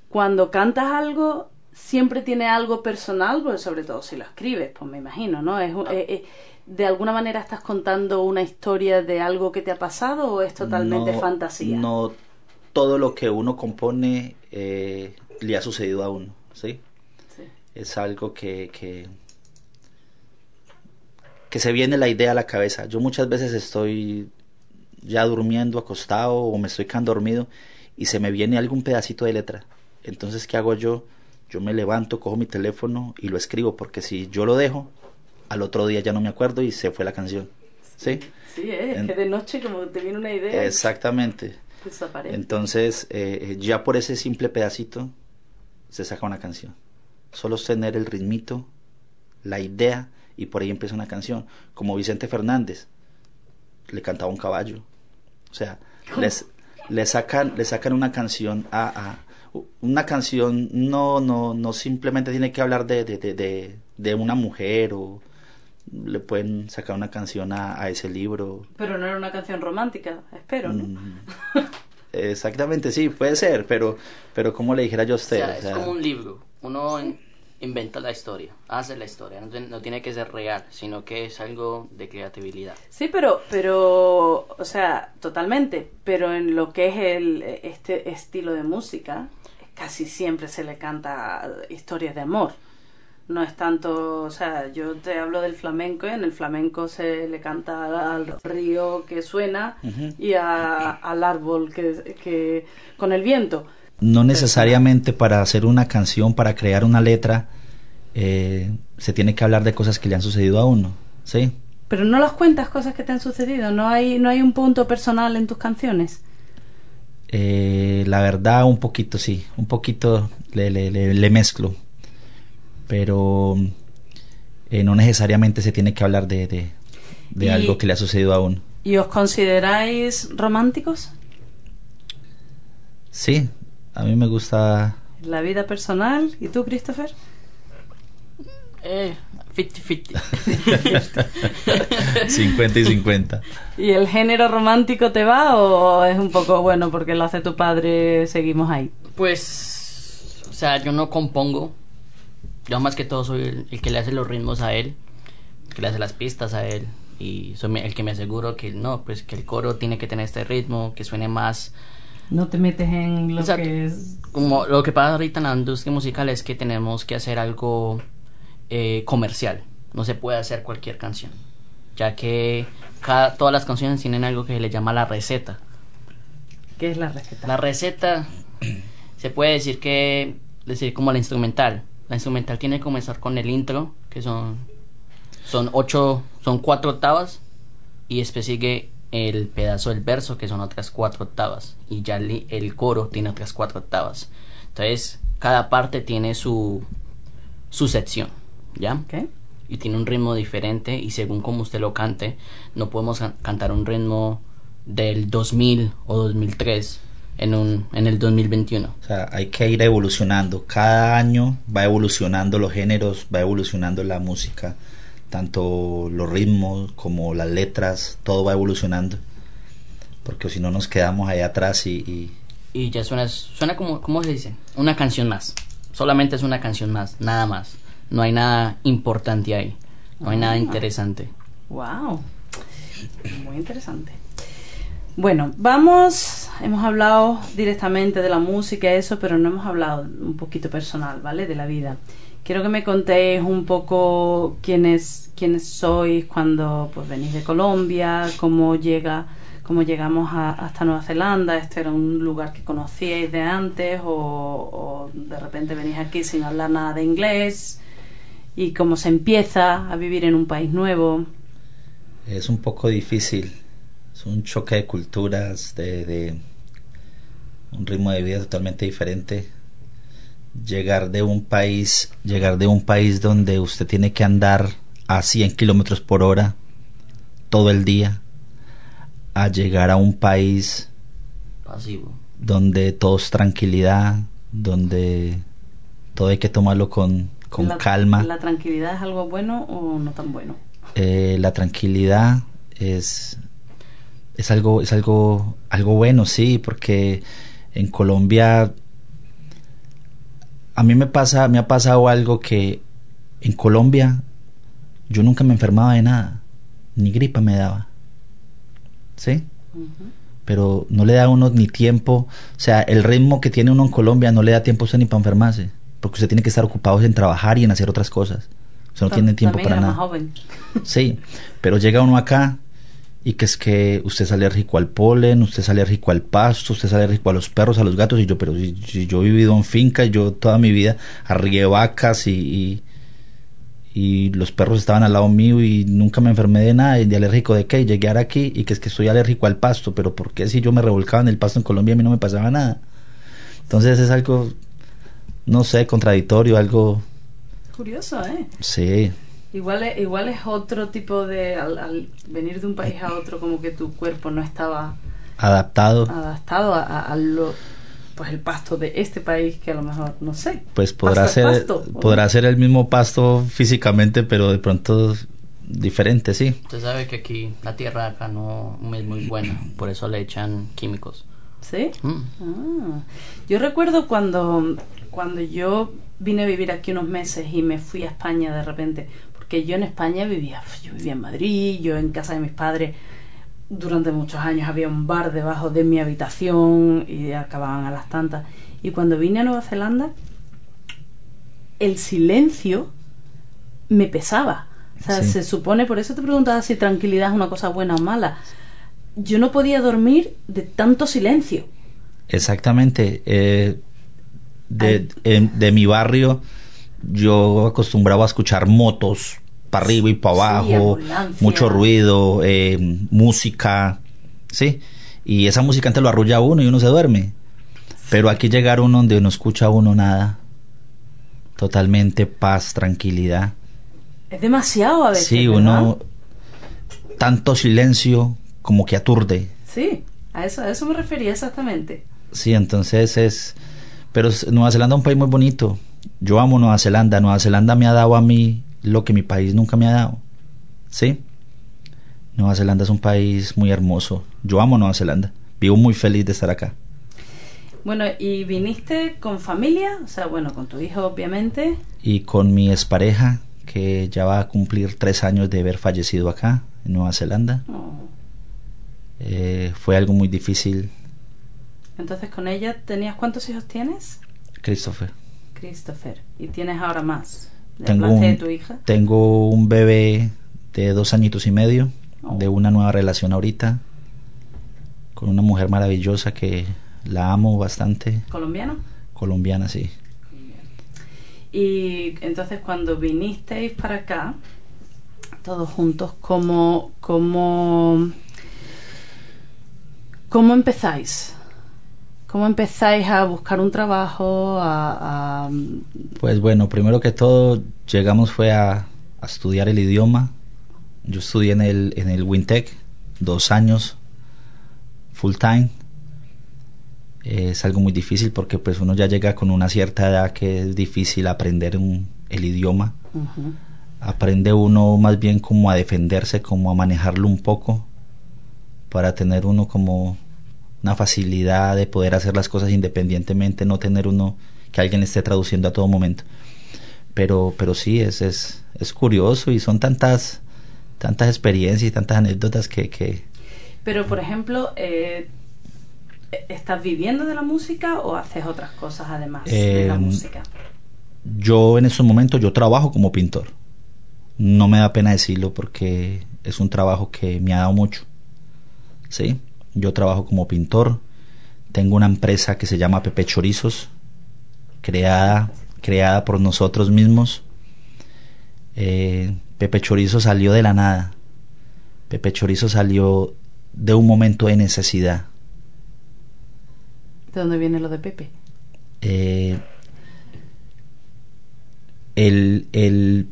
A: Cuando cantas algo, siempre tiene algo personal, pues sobre todo si lo escribes, pues me imagino, ¿no? Es, eh, eh, ¿De alguna manera estás contando una historia de algo que te ha pasado o es totalmente
B: No-
A: fantasía?
B: No todo lo que uno compone eh, le ha sucedido a uno, ¿sí?
A: Sí.
B: Es algo que, que, que se viene la idea a la cabeza. Yo muchas veces estoy ya durmiendo, acostado o me estoy quedando dormido y se me viene algún pedacito de letra. Entonces, ¿qué hago yo? Yo me levanto, cojo mi teléfono y lo escribo porque si yo lo dejo, al otro día ya no me acuerdo y se fue la canción. ¿Sí?
A: Sí, ¿eh? es
B: En-
A: que de noche como te viene una idea
B: Exactamente.
A: desaparece.
B: Entonces, eh, ya por ese simple pedacito se saca una canción. Solo es tener el ritmito, la idea, y por ahí empieza una canción. Como Vicente Fernández, le cantaba un caballo. O sea, les, le sacan, le sacan una canción a, una canción no, no, no simplemente tiene que hablar de, de, de, de, una mujer o le pueden sacar una canción a, ese libro.
A: Pero no era una canción romántica, espero, ¿no? Mm.
B: exactamente, sí, puede ser, pero, pero como le dijera yo a usted.
C: es como un libro. Uno inventa la historia, hace la historia, no, tiene que ser real, sino que es algo de creatividad.
A: Sí, pero, pero, o sea, totalmente, pero en lo que es el, este estilo de música, casi siempre se le canta historias de amor. No es tanto, o sea, yo te hablo del flamenco y en el flamenco se le canta al río que suena y al árbol que, que con el viento
B: no necesariamente para hacer una canción, para crear una letra, eh, se tiene que hablar de cosas que le han sucedido a uno, ¿sí?
A: Pero no las cuentas cosas que te han sucedido, no hay, no hay un punto personal en tus canciones.
B: Eh, la verdad, un poquito sí, un poquito le, le, le, mezclo, pero eh, no necesariamente se tiene que hablar de, de, de algo que le ha sucedido a uno.
A: ¿Y os consideráis románticos?
B: Sí, a mí me gusta...
A: La vida personal. ¿Y tú, Christopher?
C: Eh, 50-50.
B: 50 y 50.
A: ¿Y el género romántico te va o es un poco bueno porque lo hace tu padre, seguimos ahí?
C: Pues, o sea, yo no compongo. Yo más que todo soy el, el que le hace los ritmos a él, el que le hace las pistas a él y soy el que me aseguro que no, pues que el coro tiene que tener este ritmo, que suene más
A: no te metes en lo que es...
C: Como lo que pasa ahorita en la industria musical es que tenemos que hacer algo eh, comercial. No se puede hacer cualquier canción. Ya que cada, todas las canciones tienen algo que se le llama la receta.
A: ¿Qué es la receta?
C: La receta se puede decir que... Decir como la instrumental. La instrumental tiene que comenzar con el intro, que son... Son ocho... Son cuatro octavas. Y después sigue el pedazo del verso, que son otras cuatro octavas, y ya el, coro tiene otras cuatro octavas. Entonces, cada parte tiene su, su sección, ¿ya? Y tiene un ritmo diferente, y según como usted lo cante, no podemos cantar un ritmo del 2000 o 2003 en, un, en el 2021.
B: O sea, hay que ir evolucionando. Cada año va evolucionando los géneros, va evolucionando la música tanto los ritmos como las letras, todo va evolucionando, porque si no nos quedamos ahí atrás y,
C: y... ya suena, suena como, ¿cómo se dice? Una canción más, solamente es una canción más, nada más, no hay nada importante ahí, no hay nada ah. interesante.
A: Wow, muy interesante. Bueno, vamos, hemos hablado directamente de la música, eso, pero no hemos hablado un poquito personal, ¿vale? De la vida. Quiero que me contéis un poco quiénes, quiénes sois cuando pues venís de Colombia, cómo llega cómo llegamos hasta Nueva Zelanda, este era un lugar que conocíais de antes o, de repente venís aquí sin hablar nada de inglés y cómo se empieza a vivir en un país nuevo.
B: Es un poco difícil, es un choque de culturas, de un ritmo de vida totalmente diferente llegar de un país, llegar de un país donde usted tiene que andar a 100 kilómetros por hora todo el día, a llegar a un país
C: pasivo,
B: donde todo es tranquilidad, donde todo hay que tomarlo con, con calma.
A: ¿La tranquilidad es algo bueno o no tan bueno?
B: Eh, la tranquilidad es es algo es algo algo bueno sí porque en Colombia a mí me pasa, me ha pasado algo que en Colombia yo nunca me enfermaba de nada, ni gripa me daba. ¿Sí? Pero no le da a uno ni tiempo, o sea, el ritmo que tiene uno en Colombia no le da tiempo a usted ni para enfermarse, porque usted tiene que estar ocupado en trabajar y en hacer otras cosas. Usted no tiene tiempo para nada. Sí, pero llega uno acá y que es que usted sale alérgico al polen, usted sale alérgico al pasto, usted sale alérgico a los perros, a los gatos, y yo, pero si, yo he vivido en finca, yo toda mi vida arrié vacas y, y, los perros estaban al lado mío y nunca me enfermé de nada, y de alérgico de qué, y llegué aquí y que es que estoy alérgico al pasto, pero ¿por qué si yo me revolcaba en el pasto en Colombia a mí no me pasaba nada? Entonces es algo, no sé, contradictorio, algo...
A: Curioso, ¿eh?
B: Sí.
A: Igual es, igual es otro tipo de, al, venir de un país a otro, como que tu cuerpo no estaba
B: adaptado.
A: Adaptado a, a- a lo, pues el pasto de este país que a lo mejor, no sé.
B: Pues podrá ser, podrá ser el mismo pasto físicamente, pero de pronto diferente, sí.
C: Usted sabe que aquí la tierra acá no es muy buena, por eso le echan químicos.
A: ¿Sí?
C: Mm.
A: Ah. Yo recuerdo cuando, cuando yo vine a vivir aquí unos meses y me fui a España de repente, porque yo en España vivía, yo vivía en Madrid, yo en casa de mis padres, durante muchos años había un bar debajo de mi habitación y acababan a las tantas. Y cuando vine a Nueva Zelanda, el silencio me pesaba. O sea,
B: Sí.
A: se supone, por eso te preguntaba si tranquilidad es una cosa buena o mala. Yo no podía dormir de tanto silencio.
B: Exactamente. eh, de, en- de mi barrio yo acostumbraba a escuchar motos para arriba y para abajo, mucho ruido, eh, música, ¿sí? Y esa música antes lo arrulla a uno y uno se duerme. Pero aquí llegar uno donde no escucha uno nada, totalmente paz, tranquilidad.
A: Es demasiado a veces.
B: Sí,
A: ¿verdad?
B: uno tanto silencio como que aturde.
A: Sí, a eso, a eso me refería exactamente.
B: Sí, entonces es... Pero Nueva Zelanda es un país muy bonito. Yo amo Nueva Zelanda. Nueva Zelanda me ha dado a mí lo que mi país nunca me ha dado. ¿Sí? Nueva Zelanda es un país muy hermoso. Yo amo Nueva Zelanda. Vivo muy feliz de estar acá.
A: Bueno, ¿y viniste con familia? O sea, bueno, con tu hijo, obviamente.
B: Y con mi expareja, que ya va a cumplir tres años de haber fallecido acá, en Nueva Zelanda.
A: Oh.
B: Eh, fue algo muy difícil,
A: Entonces, con ella tenías cuántos hijos tienes?
B: Christopher.
A: Christopher. ¿Y tienes ahora más? ¿De
B: Tengo
A: parte de
B: un,
A: tu hija?
B: tengo un bebé de dos añitos y medio,
A: Oh.
B: de una nueva relación ahorita, con una mujer maravillosa que la amo bastante,
A: ¿Colombiano?
B: colombiana, sí.
A: Y entonces cuando vinisteis para acá, todos juntos, ¿cómo, cómo, cómo empezáis? ¿Cómo empezáis a buscar un trabajo? A, a-
B: Pues bueno, primero que todo llegamos fue a, a estudiar el idioma. Yo estudié en el, en el Wintec dos años, full time. Es algo muy difícil porque pues uno ya llega con una cierta edad que es difícil aprender un- el idioma. Aprende uno más bien como a defenderse, como a manejarlo un poco, para tener uno como una facilidad de poder hacer las cosas independientemente, no tener uno que alguien esté traduciendo a todo momento. Pero, pero sí, es, es, es curioso y son tantas, tantas experiencias y tantas anécdotas que, que
A: Pero, por ejemplo, eh, ¿estás viviendo de la música o haces otras cosas además de la
B: Eh,
A: música?
B: yo en estos momentos yo trabajo como pintor. No me da pena decirlo porque es un trabajo que me ha dado mucho. ¿Sí? Yo trabajo como pintor. Tengo una empresa que se llama Pepe Chorizos, creada, creada por nosotros mismos. Eh, Pepe Chorizo salió de la nada. Pepe Chorizo salió de un momento de necesidad.
A: ¿De dónde viene lo de Pepe?
B: eh, el, el,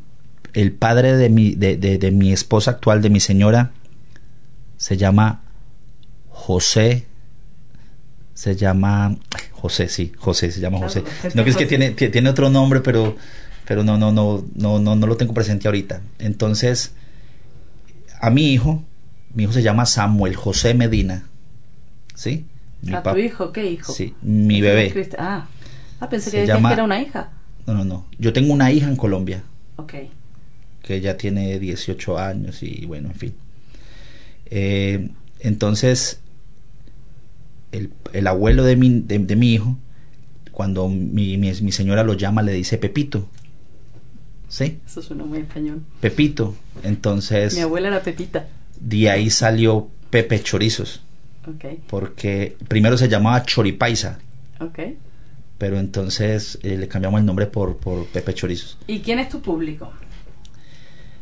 B: el padre de mi, de, de- de mi esposa actual, de mi señora, se llama José. Se llama José, sí, José, se llama
A: Claro,
B: José. No que es que tiene, tiene otro nombre, pero, pero no, no, no, no, no, no lo tengo presente ahorita. Entonces, a mi hijo, mi hijo se llama Samuel José Medina. ¿Sí? Mi
A: ¿A tu hijo? ¿Qué hijo?
B: Sí, mi
A: ¿Tú
B: bebé.
A: Ah. Ah, pensé
B: llama-
A: que era una hija.
B: No, no, no. Yo tengo una hija en Colombia
A: Ok.
B: que ya tiene 18 años y bueno, en fin. Eh, entonces, el, el abuelo de mi, de, de mi hijo, cuando mi, mi, mi señora lo llama, le dice Pepito. ¿Sí?
A: Eso suena muy español.
B: Pepito. Entonces,
A: Mi abuela era Pepita.
B: de ahí salió Pepe Chorizos,
A: Ok.
B: porque primero se llamaba Choripaisa,
A: Ok.
B: pero entonces eh, le cambiamos el nombre por, por Pepe Chorizos.
A: ¿Y quién es tu público?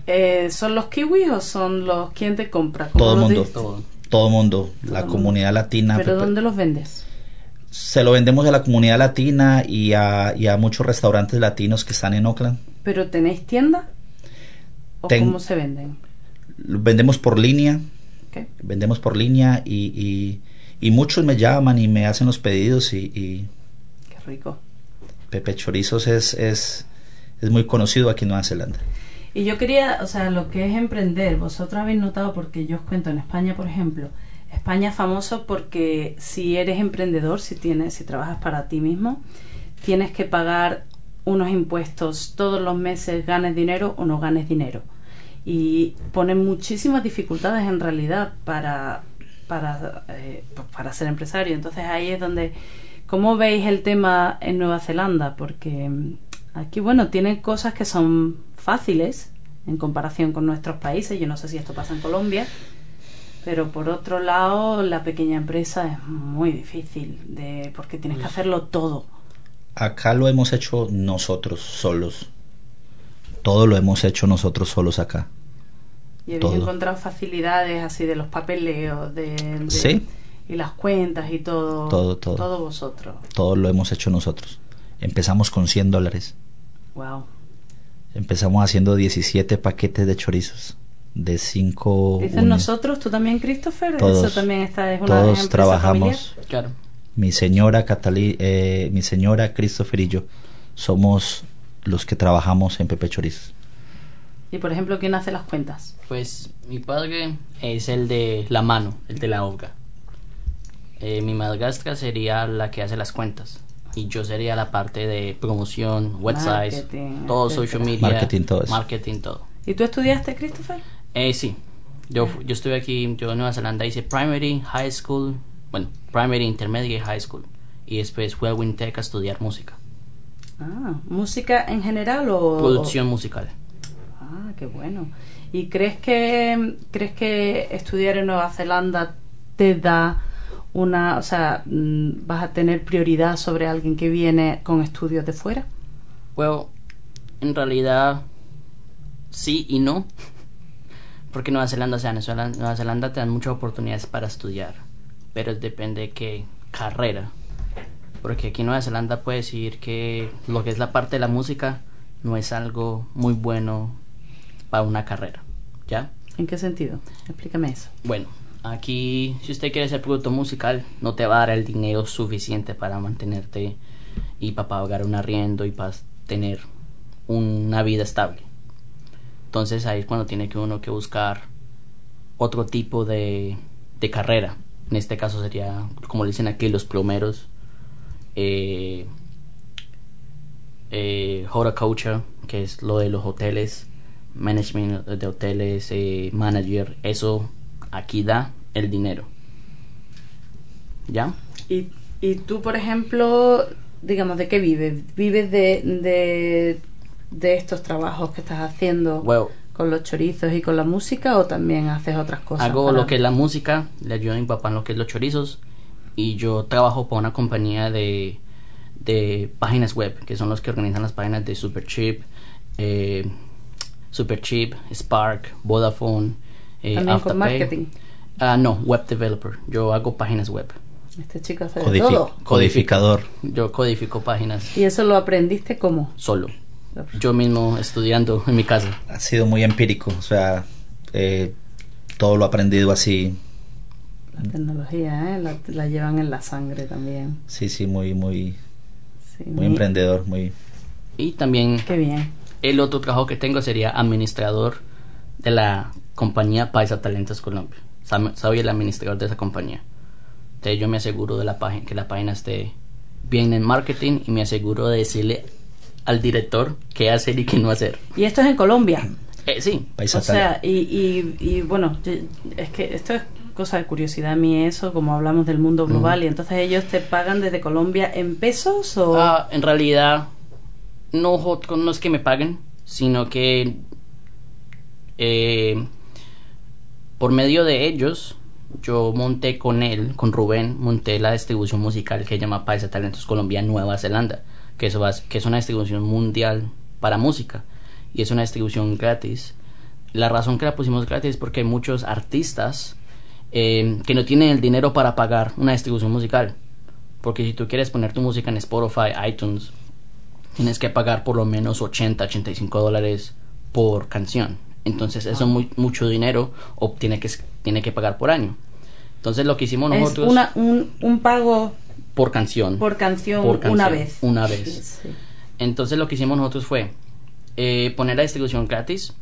A: Eh, ¿Son los kiwis o son los quién te compra? ¿Cómo
B: Todo el mundo.
C: Todo.
B: Todo mundo, la
A: mundo.
B: comunidad latina.
A: ¿Pero
B: Pepe-
A: dónde los vendes?
B: Se lo vendemos a la comunidad latina y a, y a muchos restaurantes latinos que están en Oakland.
A: ¿Pero tenéis tienda? ¿O
B: Ten-
A: cómo se venden?
B: Vendemos por línea,
A: Ok.
B: vendemos por línea y, y, y muchos me llaman y me hacen los pedidos y, y
A: Qué rico.
B: Pepe Chorizos es, es, es muy conocido aquí en Nueva Zelanda.
A: Y yo quería, o sea, lo que es emprender, vosotros habéis notado, porque yo os cuento, en España, por ejemplo, España es famoso porque si eres emprendedor, si tienes, si trabajas para ti mismo, tienes que pagar unos impuestos todos los meses, ganes dinero o no ganes dinero. Y ponen muchísimas dificultades en realidad para, para, eh, pues, para ser empresario. Entonces ahí es donde, ¿cómo veis el tema en Nueva Zelanda? Porque mm, aquí, bueno, tienen cosas que son fáciles en comparación con nuestros países. Yo no sé si esto pasa en Colombia, pero por otro lado, la pequeña empresa es muy difícil de porque tienes que hacerlo todo.
B: Acá lo hemos hecho nosotros solos. Todo lo hemos hecho nosotros solos acá.
A: Y habéis
B: Todo.
A: encontrado facilidades así de los papeleos, de, de-
B: Sí.
A: y las cuentas y todo.
B: Todo, todo.
A: Todo vosotros.
B: Todo lo hemos hecho nosotros. Empezamos con 100 dólares.
A: Wow.
B: Empezamos haciendo 17 paquetes de chorizos. De 5
A: Dices nosotros, tú también, Christopher.
B: Todos.
A: Eso también está es una
B: Todos
A: empresa
B: trabajamos.
C: Claro.
B: Mi señora Catalí, eh, mi señora Christopher y yo somos los que trabajamos en Pepe Chorizos.
A: familiar. Y por ejemplo, ¿quién hace las cuentas?
C: Pues mi padre es el de la mano, el de la obra. Eh, mi madrastra sería la que hace las cuentas. Y yo sería la parte de promoción, websites,
A: Marketing,
C: todo
A: etcétera.
C: social media,
B: Marketing, todo eso.
C: marketing, todo.
A: ¿Y tú estudiaste, Christopher?
C: Eh, sí, yo, yo estuve aquí, yo en Nueva Zelanda hice primary, high school, bueno, primary, intermedia y high school. Y después fui a Wintec a estudiar música,
A: Ah, ¿música en general o...?
C: producción musical.
A: Ah, qué bueno. ¿Y crees que crees que estudiar en Nueva Zelanda te da una, o sea, mm, vas a tener prioridad sobre alguien que viene con estudios de fuera?
C: Bueno, en realidad sí y no. Porque Nueva Zelanda, o sea, Nueva Zelanda- te dan muchas oportunidades para estudiar. Pero depende de qué carrera. Porque aquí en Nueva Zelanda puedes decir que lo que es la parte de la música no es algo muy bueno para una carrera. ¿Ya?
A: ¿En qué sentido? Explícame eso.
C: Bueno, aquí si usted quiere ser producto musical, no te va a dar el dinero suficiente para mantenerte y para pagar un arriendo y para tener una vida estable. Entonces ahí es cuando tiene que uno que buscar otro tipo de, carrera. En este caso sería, como le dicen aquí, los plomeros. Eh, eh, horticulture, que es lo de los hoteles, management de hoteles, eh, manager, eso aquí da el dinero. ¿Ya?
A: Y, y tú, por ejemplo, digamos, ¿de qué vives? ¿Vives de, de, de estos trabajos que estás haciendo
C: Well,
A: con los chorizos y con la música o también haces otras cosas?
C: hago
A: para-
C: lo que es la música, le ayudo a mi papá en lo que es los chorizos y yo trabajo para una compañía de, de páginas web, que son los que organizan las páginas de Superchip, eh, Superchip, Spark, Vodafone, eh,
A: También con marketing.
C: Ah, no, web developer. Yo hago páginas web.
A: Este chico hace de todo.
B: Codificador.
C: Yo codifico páginas
A: ¿Y eso lo aprendiste cómo?
C: solo. Yo mismo estudiando en mi casa.
B: Ha sido muy empírico, o sea, eh, todo lo he aprendido así,
A: La tecnología, ¿eh? La, la llevan en la sangre también.
B: sí, sí, muy, muy,
A: Sí,
B: muy emprendedor, muy...
C: Y también
A: Qué bien.
C: el otro trabajo que tengo sería administrador de la compañía Paisa Talentos Colombia. Soy el administrador de esa compañía. Entonces yo me aseguro de la página, que la página esté bien en marketing y me aseguro de decirle al director qué hacer y qué no hacer.
A: Y esto es en Colombia.
C: Eh, sí,
B: Paisa
A: O sea, y, y, y bueno, yo- es que esto es cosa de curiosidad mí eso, como hablamos del mundo global, y entonces ellos te pagan desde Colombia en pesos o...
C: Ah, en realidad, no, no es que me paguen, sino que eh, por medio de ellos, yo monté con él, con Rubén, monté la distribución musical que se llama Paisa Talentos Colombia Nueva Zelanda, que, es una distribución mundial para música y es una distribución gratis. La razón que la pusimos gratis es porque hay muchos artistas eh, que no tienen el dinero para pagar una distribución musical. Porque si tú quieres poner tu música en Spotify, iTunes, tienes que pagar por lo menos 80, 85 dólares por canción. Entonces eso es muy, mucho dinero o tiene que, tiene que pagar por año. Entonces lo que hicimos
A: Es
C: nosotros
A: una, un, un pago
C: por canción.
A: por canción,
C: Por canción,
A: una vez.
C: una vez.
A: Sí.
C: Entonces lo que hicimos nosotros fue eh, poner la distribución gratis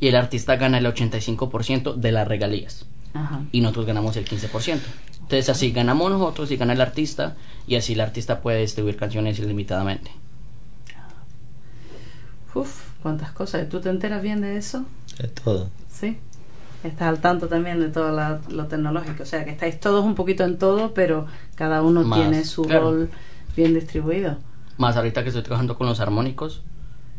C: y el artista gana el 85% de las regalías
A: Ajá.
C: y nosotros ganamos el 15%. Entonces así ganamos nosotros y gana el artista y así el artista puede distribuir canciones ilimitadamente.
A: Uf, cuántas cosas. ¿Tú te enteras bien de eso?
B: De todo.
A: Sí. Estás al tanto también de todo la- lo tecnológico. O sea, que estáis todos un poquito en todo, pero cada uno
C: Más,
A: tiene su
C: claro.
A: rol bien distribuido.
C: Más ahorita que estoy trabajando con los armónicos,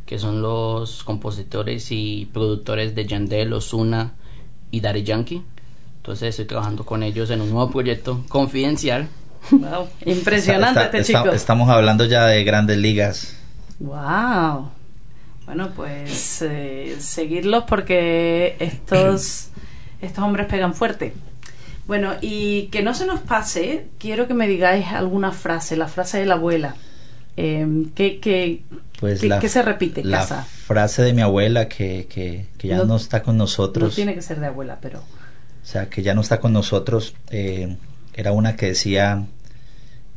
C: que son los compositores y productores de Yandel, Ozuna y Daddy Yankee. Entonces estoy trabajando con ellos en un nuevo proyecto confidencial.
A: Wow. Impresionante
B: Está-
A: este
B: está-
A: chico.
B: Estamos hablando ya de grandes ligas.
A: Wow. Bueno, pues eh, seguirlos porque estos, estos hombres pegan fuerte. Bueno, y que no se nos pase, quiero que me digáis alguna frase, la frase de la abuela. Eh, ¿qué, qué,
B: Pues
A: qué-
B: la,
A: qué se repite en
B: la
A: casa?
B: frase de mi abuela que, que, que ya
A: No-
B: no, está con
A: No
B: nosotros.
A: tiene que ser de abuela, pero...
B: O sea, que ya no está con nosotros. eh, era una que decía,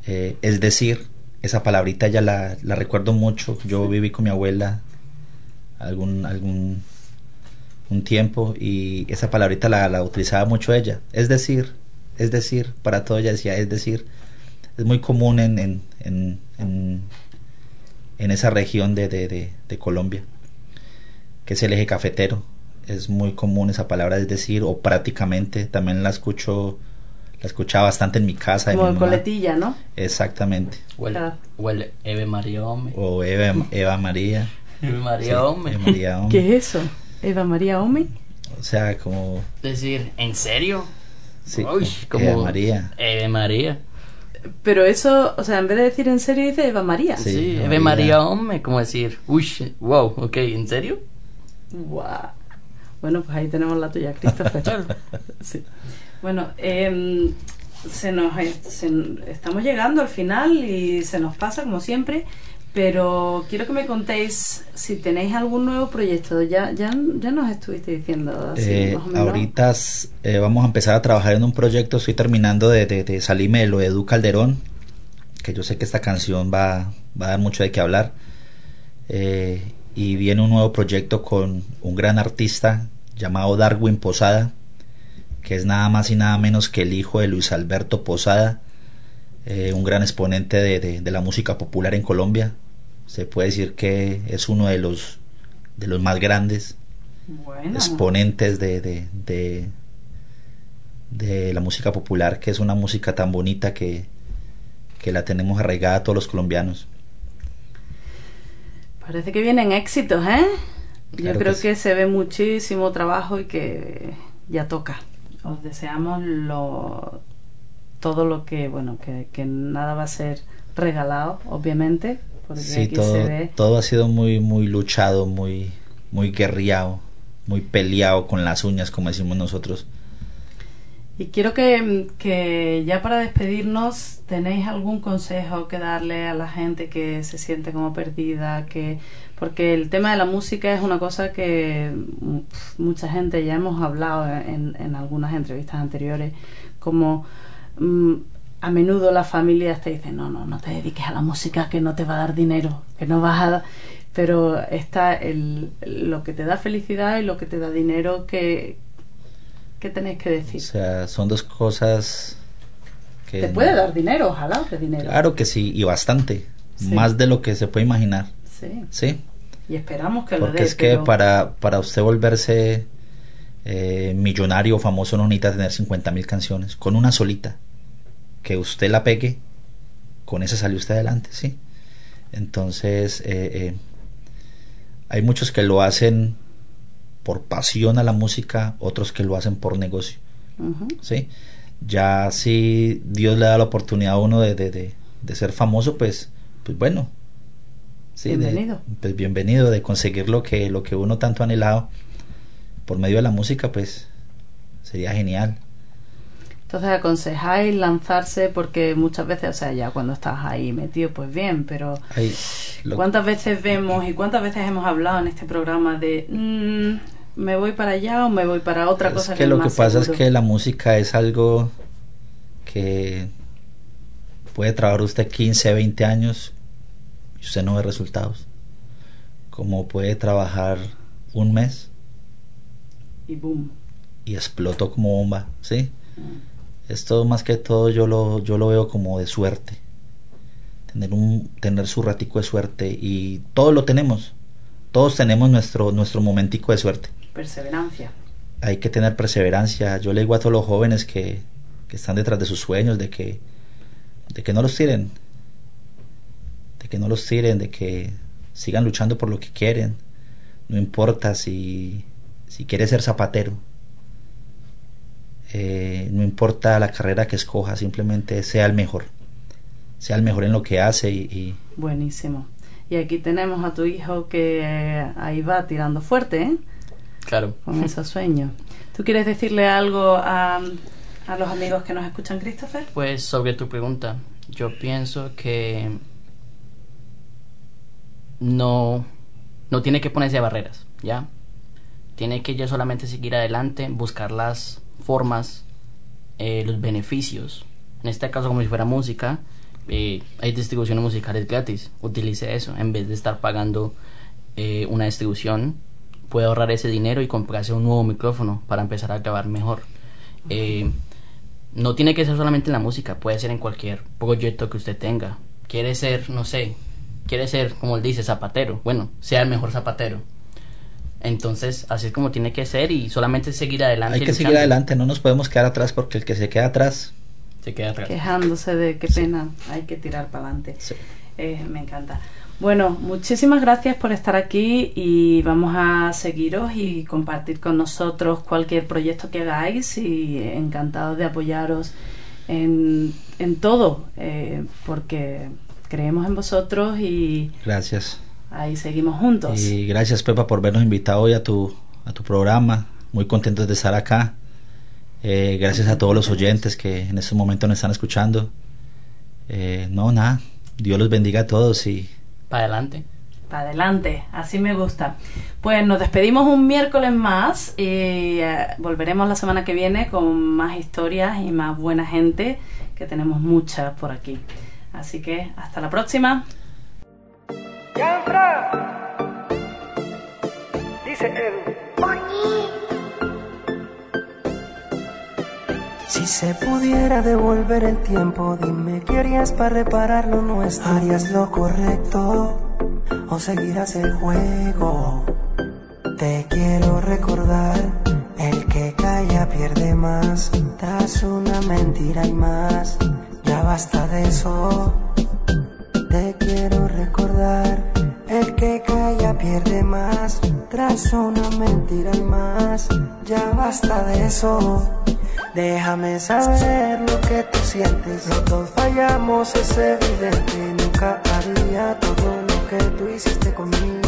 B: eh, es decir, esa palabrita ya la, la recuerdo mucho. Yo viví con mi abuela algún, algún un tiempo y esa palabrita la, la utilizaba mucho ella. Es decir, es decir, para todo ella decía, es decir, es muy común en, en, en, en, en esa región de, de, de, de Colombia, que es el eje cafetero. Es muy común esa palabra, es decir, o prácticamente, también la escucho, la escuchaba bastante en mi casa.
A: Como
B: mi mamá.
A: coletilla, ¿no?
B: Exactamente.
C: O el,
A: Claro.
C: o el Eve María Hombre.
B: O Eva, Eva María.
C: María Hombre.
B: Eva María Hombre.
A: ¿Qué es eso? ¿Eva María Omi?
B: O sea, como...
C: Decir, ¿en serio?
B: Sí,
C: Uy, como
B: Eva María.
C: Eve María.
A: Pero eso, o sea, en vez de decir en serio, dice Eva María.
C: Sí,
B: Sí,
C: Eve
B: María.
C: María Hombre, como decir, uy, wow, ok, ¿en serio?
A: Guau. Bueno, pues ahí tenemos la tuya, Christopher. Sí. Bueno, em, se nos se- estamos llegando al final y se nos pasa como siempre, pero quiero que me contéis si tenéis algún nuevo proyecto. Ya, ya, ya nos estuviste diciendo así,
B: Eh,
A: más o menos.
B: ahorita eh, vamos a empezar a trabajar en un proyecto. Estoy terminando de, de, de salirme de lo de Edu Calderón, que yo sé que esta canción va, va a dar mucho de qué hablar. Eh, y viene un nuevo proyecto con un gran artista llamado Darwin Posada, que es nada más y nada menos que el hijo de Luis Alberto Posada, eh, un gran exponente de, de- de la música popular en Colombia. Se puede decir que es uno de los, de los más grandes
A: Bueno,
B: exponentes de, de, de, la música popular, que es una música tan bonita que, que la tenemos arraigada a todos los colombianos.
A: parece que vienen éxitos, ¿eh? Yo
B: Claro
A: creo
B: que
A: que, se ve muchísimo trabajo y que ya toca. Os deseamos lo, todo lo que, bueno, que, que nada va a ser regalado, obviamente, porque
B: Sí,
A: aquí
B: todo,
A: se ve.
B: todo ha sido muy, muy luchado, muy, muy guerreado, muy peleado con las uñas, como decimos nosotros.
A: Y quiero que, que ya para despedirnos tenéis algún consejo que darle a la gente que se siente como perdida, que porque el tema de la música es una cosa que mm, mucha gente ya hemos hablado en, en algunas entrevistas anteriores, como a menudo las familias te dicen no, no, no te dediques a la música que no te va a dar dinero, que no vas a... Pero está el, lo que te da felicidad y lo que te da dinero que, ¿Qué tenéis que
B: O
A: decir?
B: sea, son dos cosas que...
A: Te puede dar dinero, ojalá de dinero.
B: Claro que sí, y bastante.
A: Sí.
B: Más de lo que se puede imaginar.
A: Sí.
B: ¿Sí?
A: Y esperamos que lo
B: Porque es que
A: pero-
B: para, para usted volverse eh, millonario o famoso no necesita tener 50 mil canciones. Con una solita, que usted la pegue, con esa sale usted adelante, ¿sí? Entonces, eh, eh, hay muchos que lo hacen por pasión a la música, otros que lo hacen por negocio. ¿sí? Ya si Dios le da la oportunidad a uno de, de, de- de ser famoso, pues, pues bueno. Sí,
A: Bienvenido.
B: pues bienvenido de conseguir lo que, lo que uno tanto ha anhelado por medio de la música, pues sería genial.
A: Entonces aconsejáis lanzarse porque muchas veces, o sea, ya cuando estás ahí metido, pues bien, pero
B: lo-
A: ¿cuántas veces vemos y cuántas veces hemos hablado en este programa de mm, me voy para allá o me voy para otra cosa.
B: Que, lo que pasa es que la música es algo que puede trabajar usted 15, 20 años y usted no ve resultados. Como puede trabajar un mes
A: y boom.
B: Y explotó como bomba, ¿sí? Mm. Esto más que todo yo lo, yo lo veo como de suerte. Tener, un, tener su ratico de suerte y todos lo tenemos. Todos tenemos nuestro, nuestro momentico de suerte.
A: Perseverancia.
B: Hay que tener perseverancia. Yo le digo a todos los jóvenes que, que están detrás de sus sueños de que, de que no los tiren. De que no los tiren, de que sigan luchando por lo que quieren. No importa si si quiere ser zapatero, eh, no importa la carrera que escoja, simplemente sea el mejor, sea el mejor en lo que hace y...
A: Buenísimo. Y aquí tenemos a tu hijo que eh, ahí va tirando fuerte, ¿eh?
C: Claro.
A: Con esos sueños. ¿Tú quieres decirle algo a, a los amigos que nos escuchan, Christopher?
C: Pues sobre tu pregunta, yo pienso que no, no tiene que ponerse barreras, ¿ya? tiene que ya solamente seguir adelante, buscar las formas, eh, los beneficios. En este caso, como si fuera música, eh, hay distribuciones musicales gratis. Utilice eso. En vez de estar pagando eh, una distribución, puede ahorrar ese dinero y comprarse un nuevo micrófono para empezar a grabar mejor. no tiene que ser solamente en la música, puede ser en cualquier proyecto que usted tenga. Quiere ser, no sé, quiere ser, como él dice, zapatero. Bueno, sea el mejor zapatero entonces, así es como tiene que ser y solamente seguir adelante.
B: Hay que seguir adelante, no nos podemos quedar atrás porque el que se queda atrás
C: se queda atrás.
A: Quejándose de qué pena, hay que tirar para adelante. Eh, me encanta. Bueno, muchísimas gracias por estar aquí y vamos a seguiros y compartir con nosotros cualquier proyecto que hagáis y encantados de apoyaros en, en todo, eh, porque creemos en vosotros y...
B: Gracias
A: ahí seguimos juntos.
B: Y gracias Pepa por vernos invitado hoy a tu, a tu programa. Muy contentos de estar acá. Eh, gracias a todos los oyentes que en este momento nos están escuchando. Eh, no, nada. Dios los bendiga a todos y...
C: Para adelante.
A: Para adelante, así me gusta. Pues nos despedimos un miércoles más y eh, volveremos la semana que viene con más historias y más buena gente, que tenemos muchas por aquí. Así que hasta la próxima.
E: Dice él. Si se pudiera devolver el tiempo, dime qué harías para reparar lo nuestro. ¿Harías lo correcto o seguirás el juego? Te quiero recordar, el que calla pierde más. Tras una mentira y más, ya basta de eso. Te quiero recordar, el que calla pierde más. Tras una mentira y más, ya basta de eso. Déjame saber lo que tú sientes. Los fallamos, es evidente. Nunca haría todo lo que tú hiciste conmigo.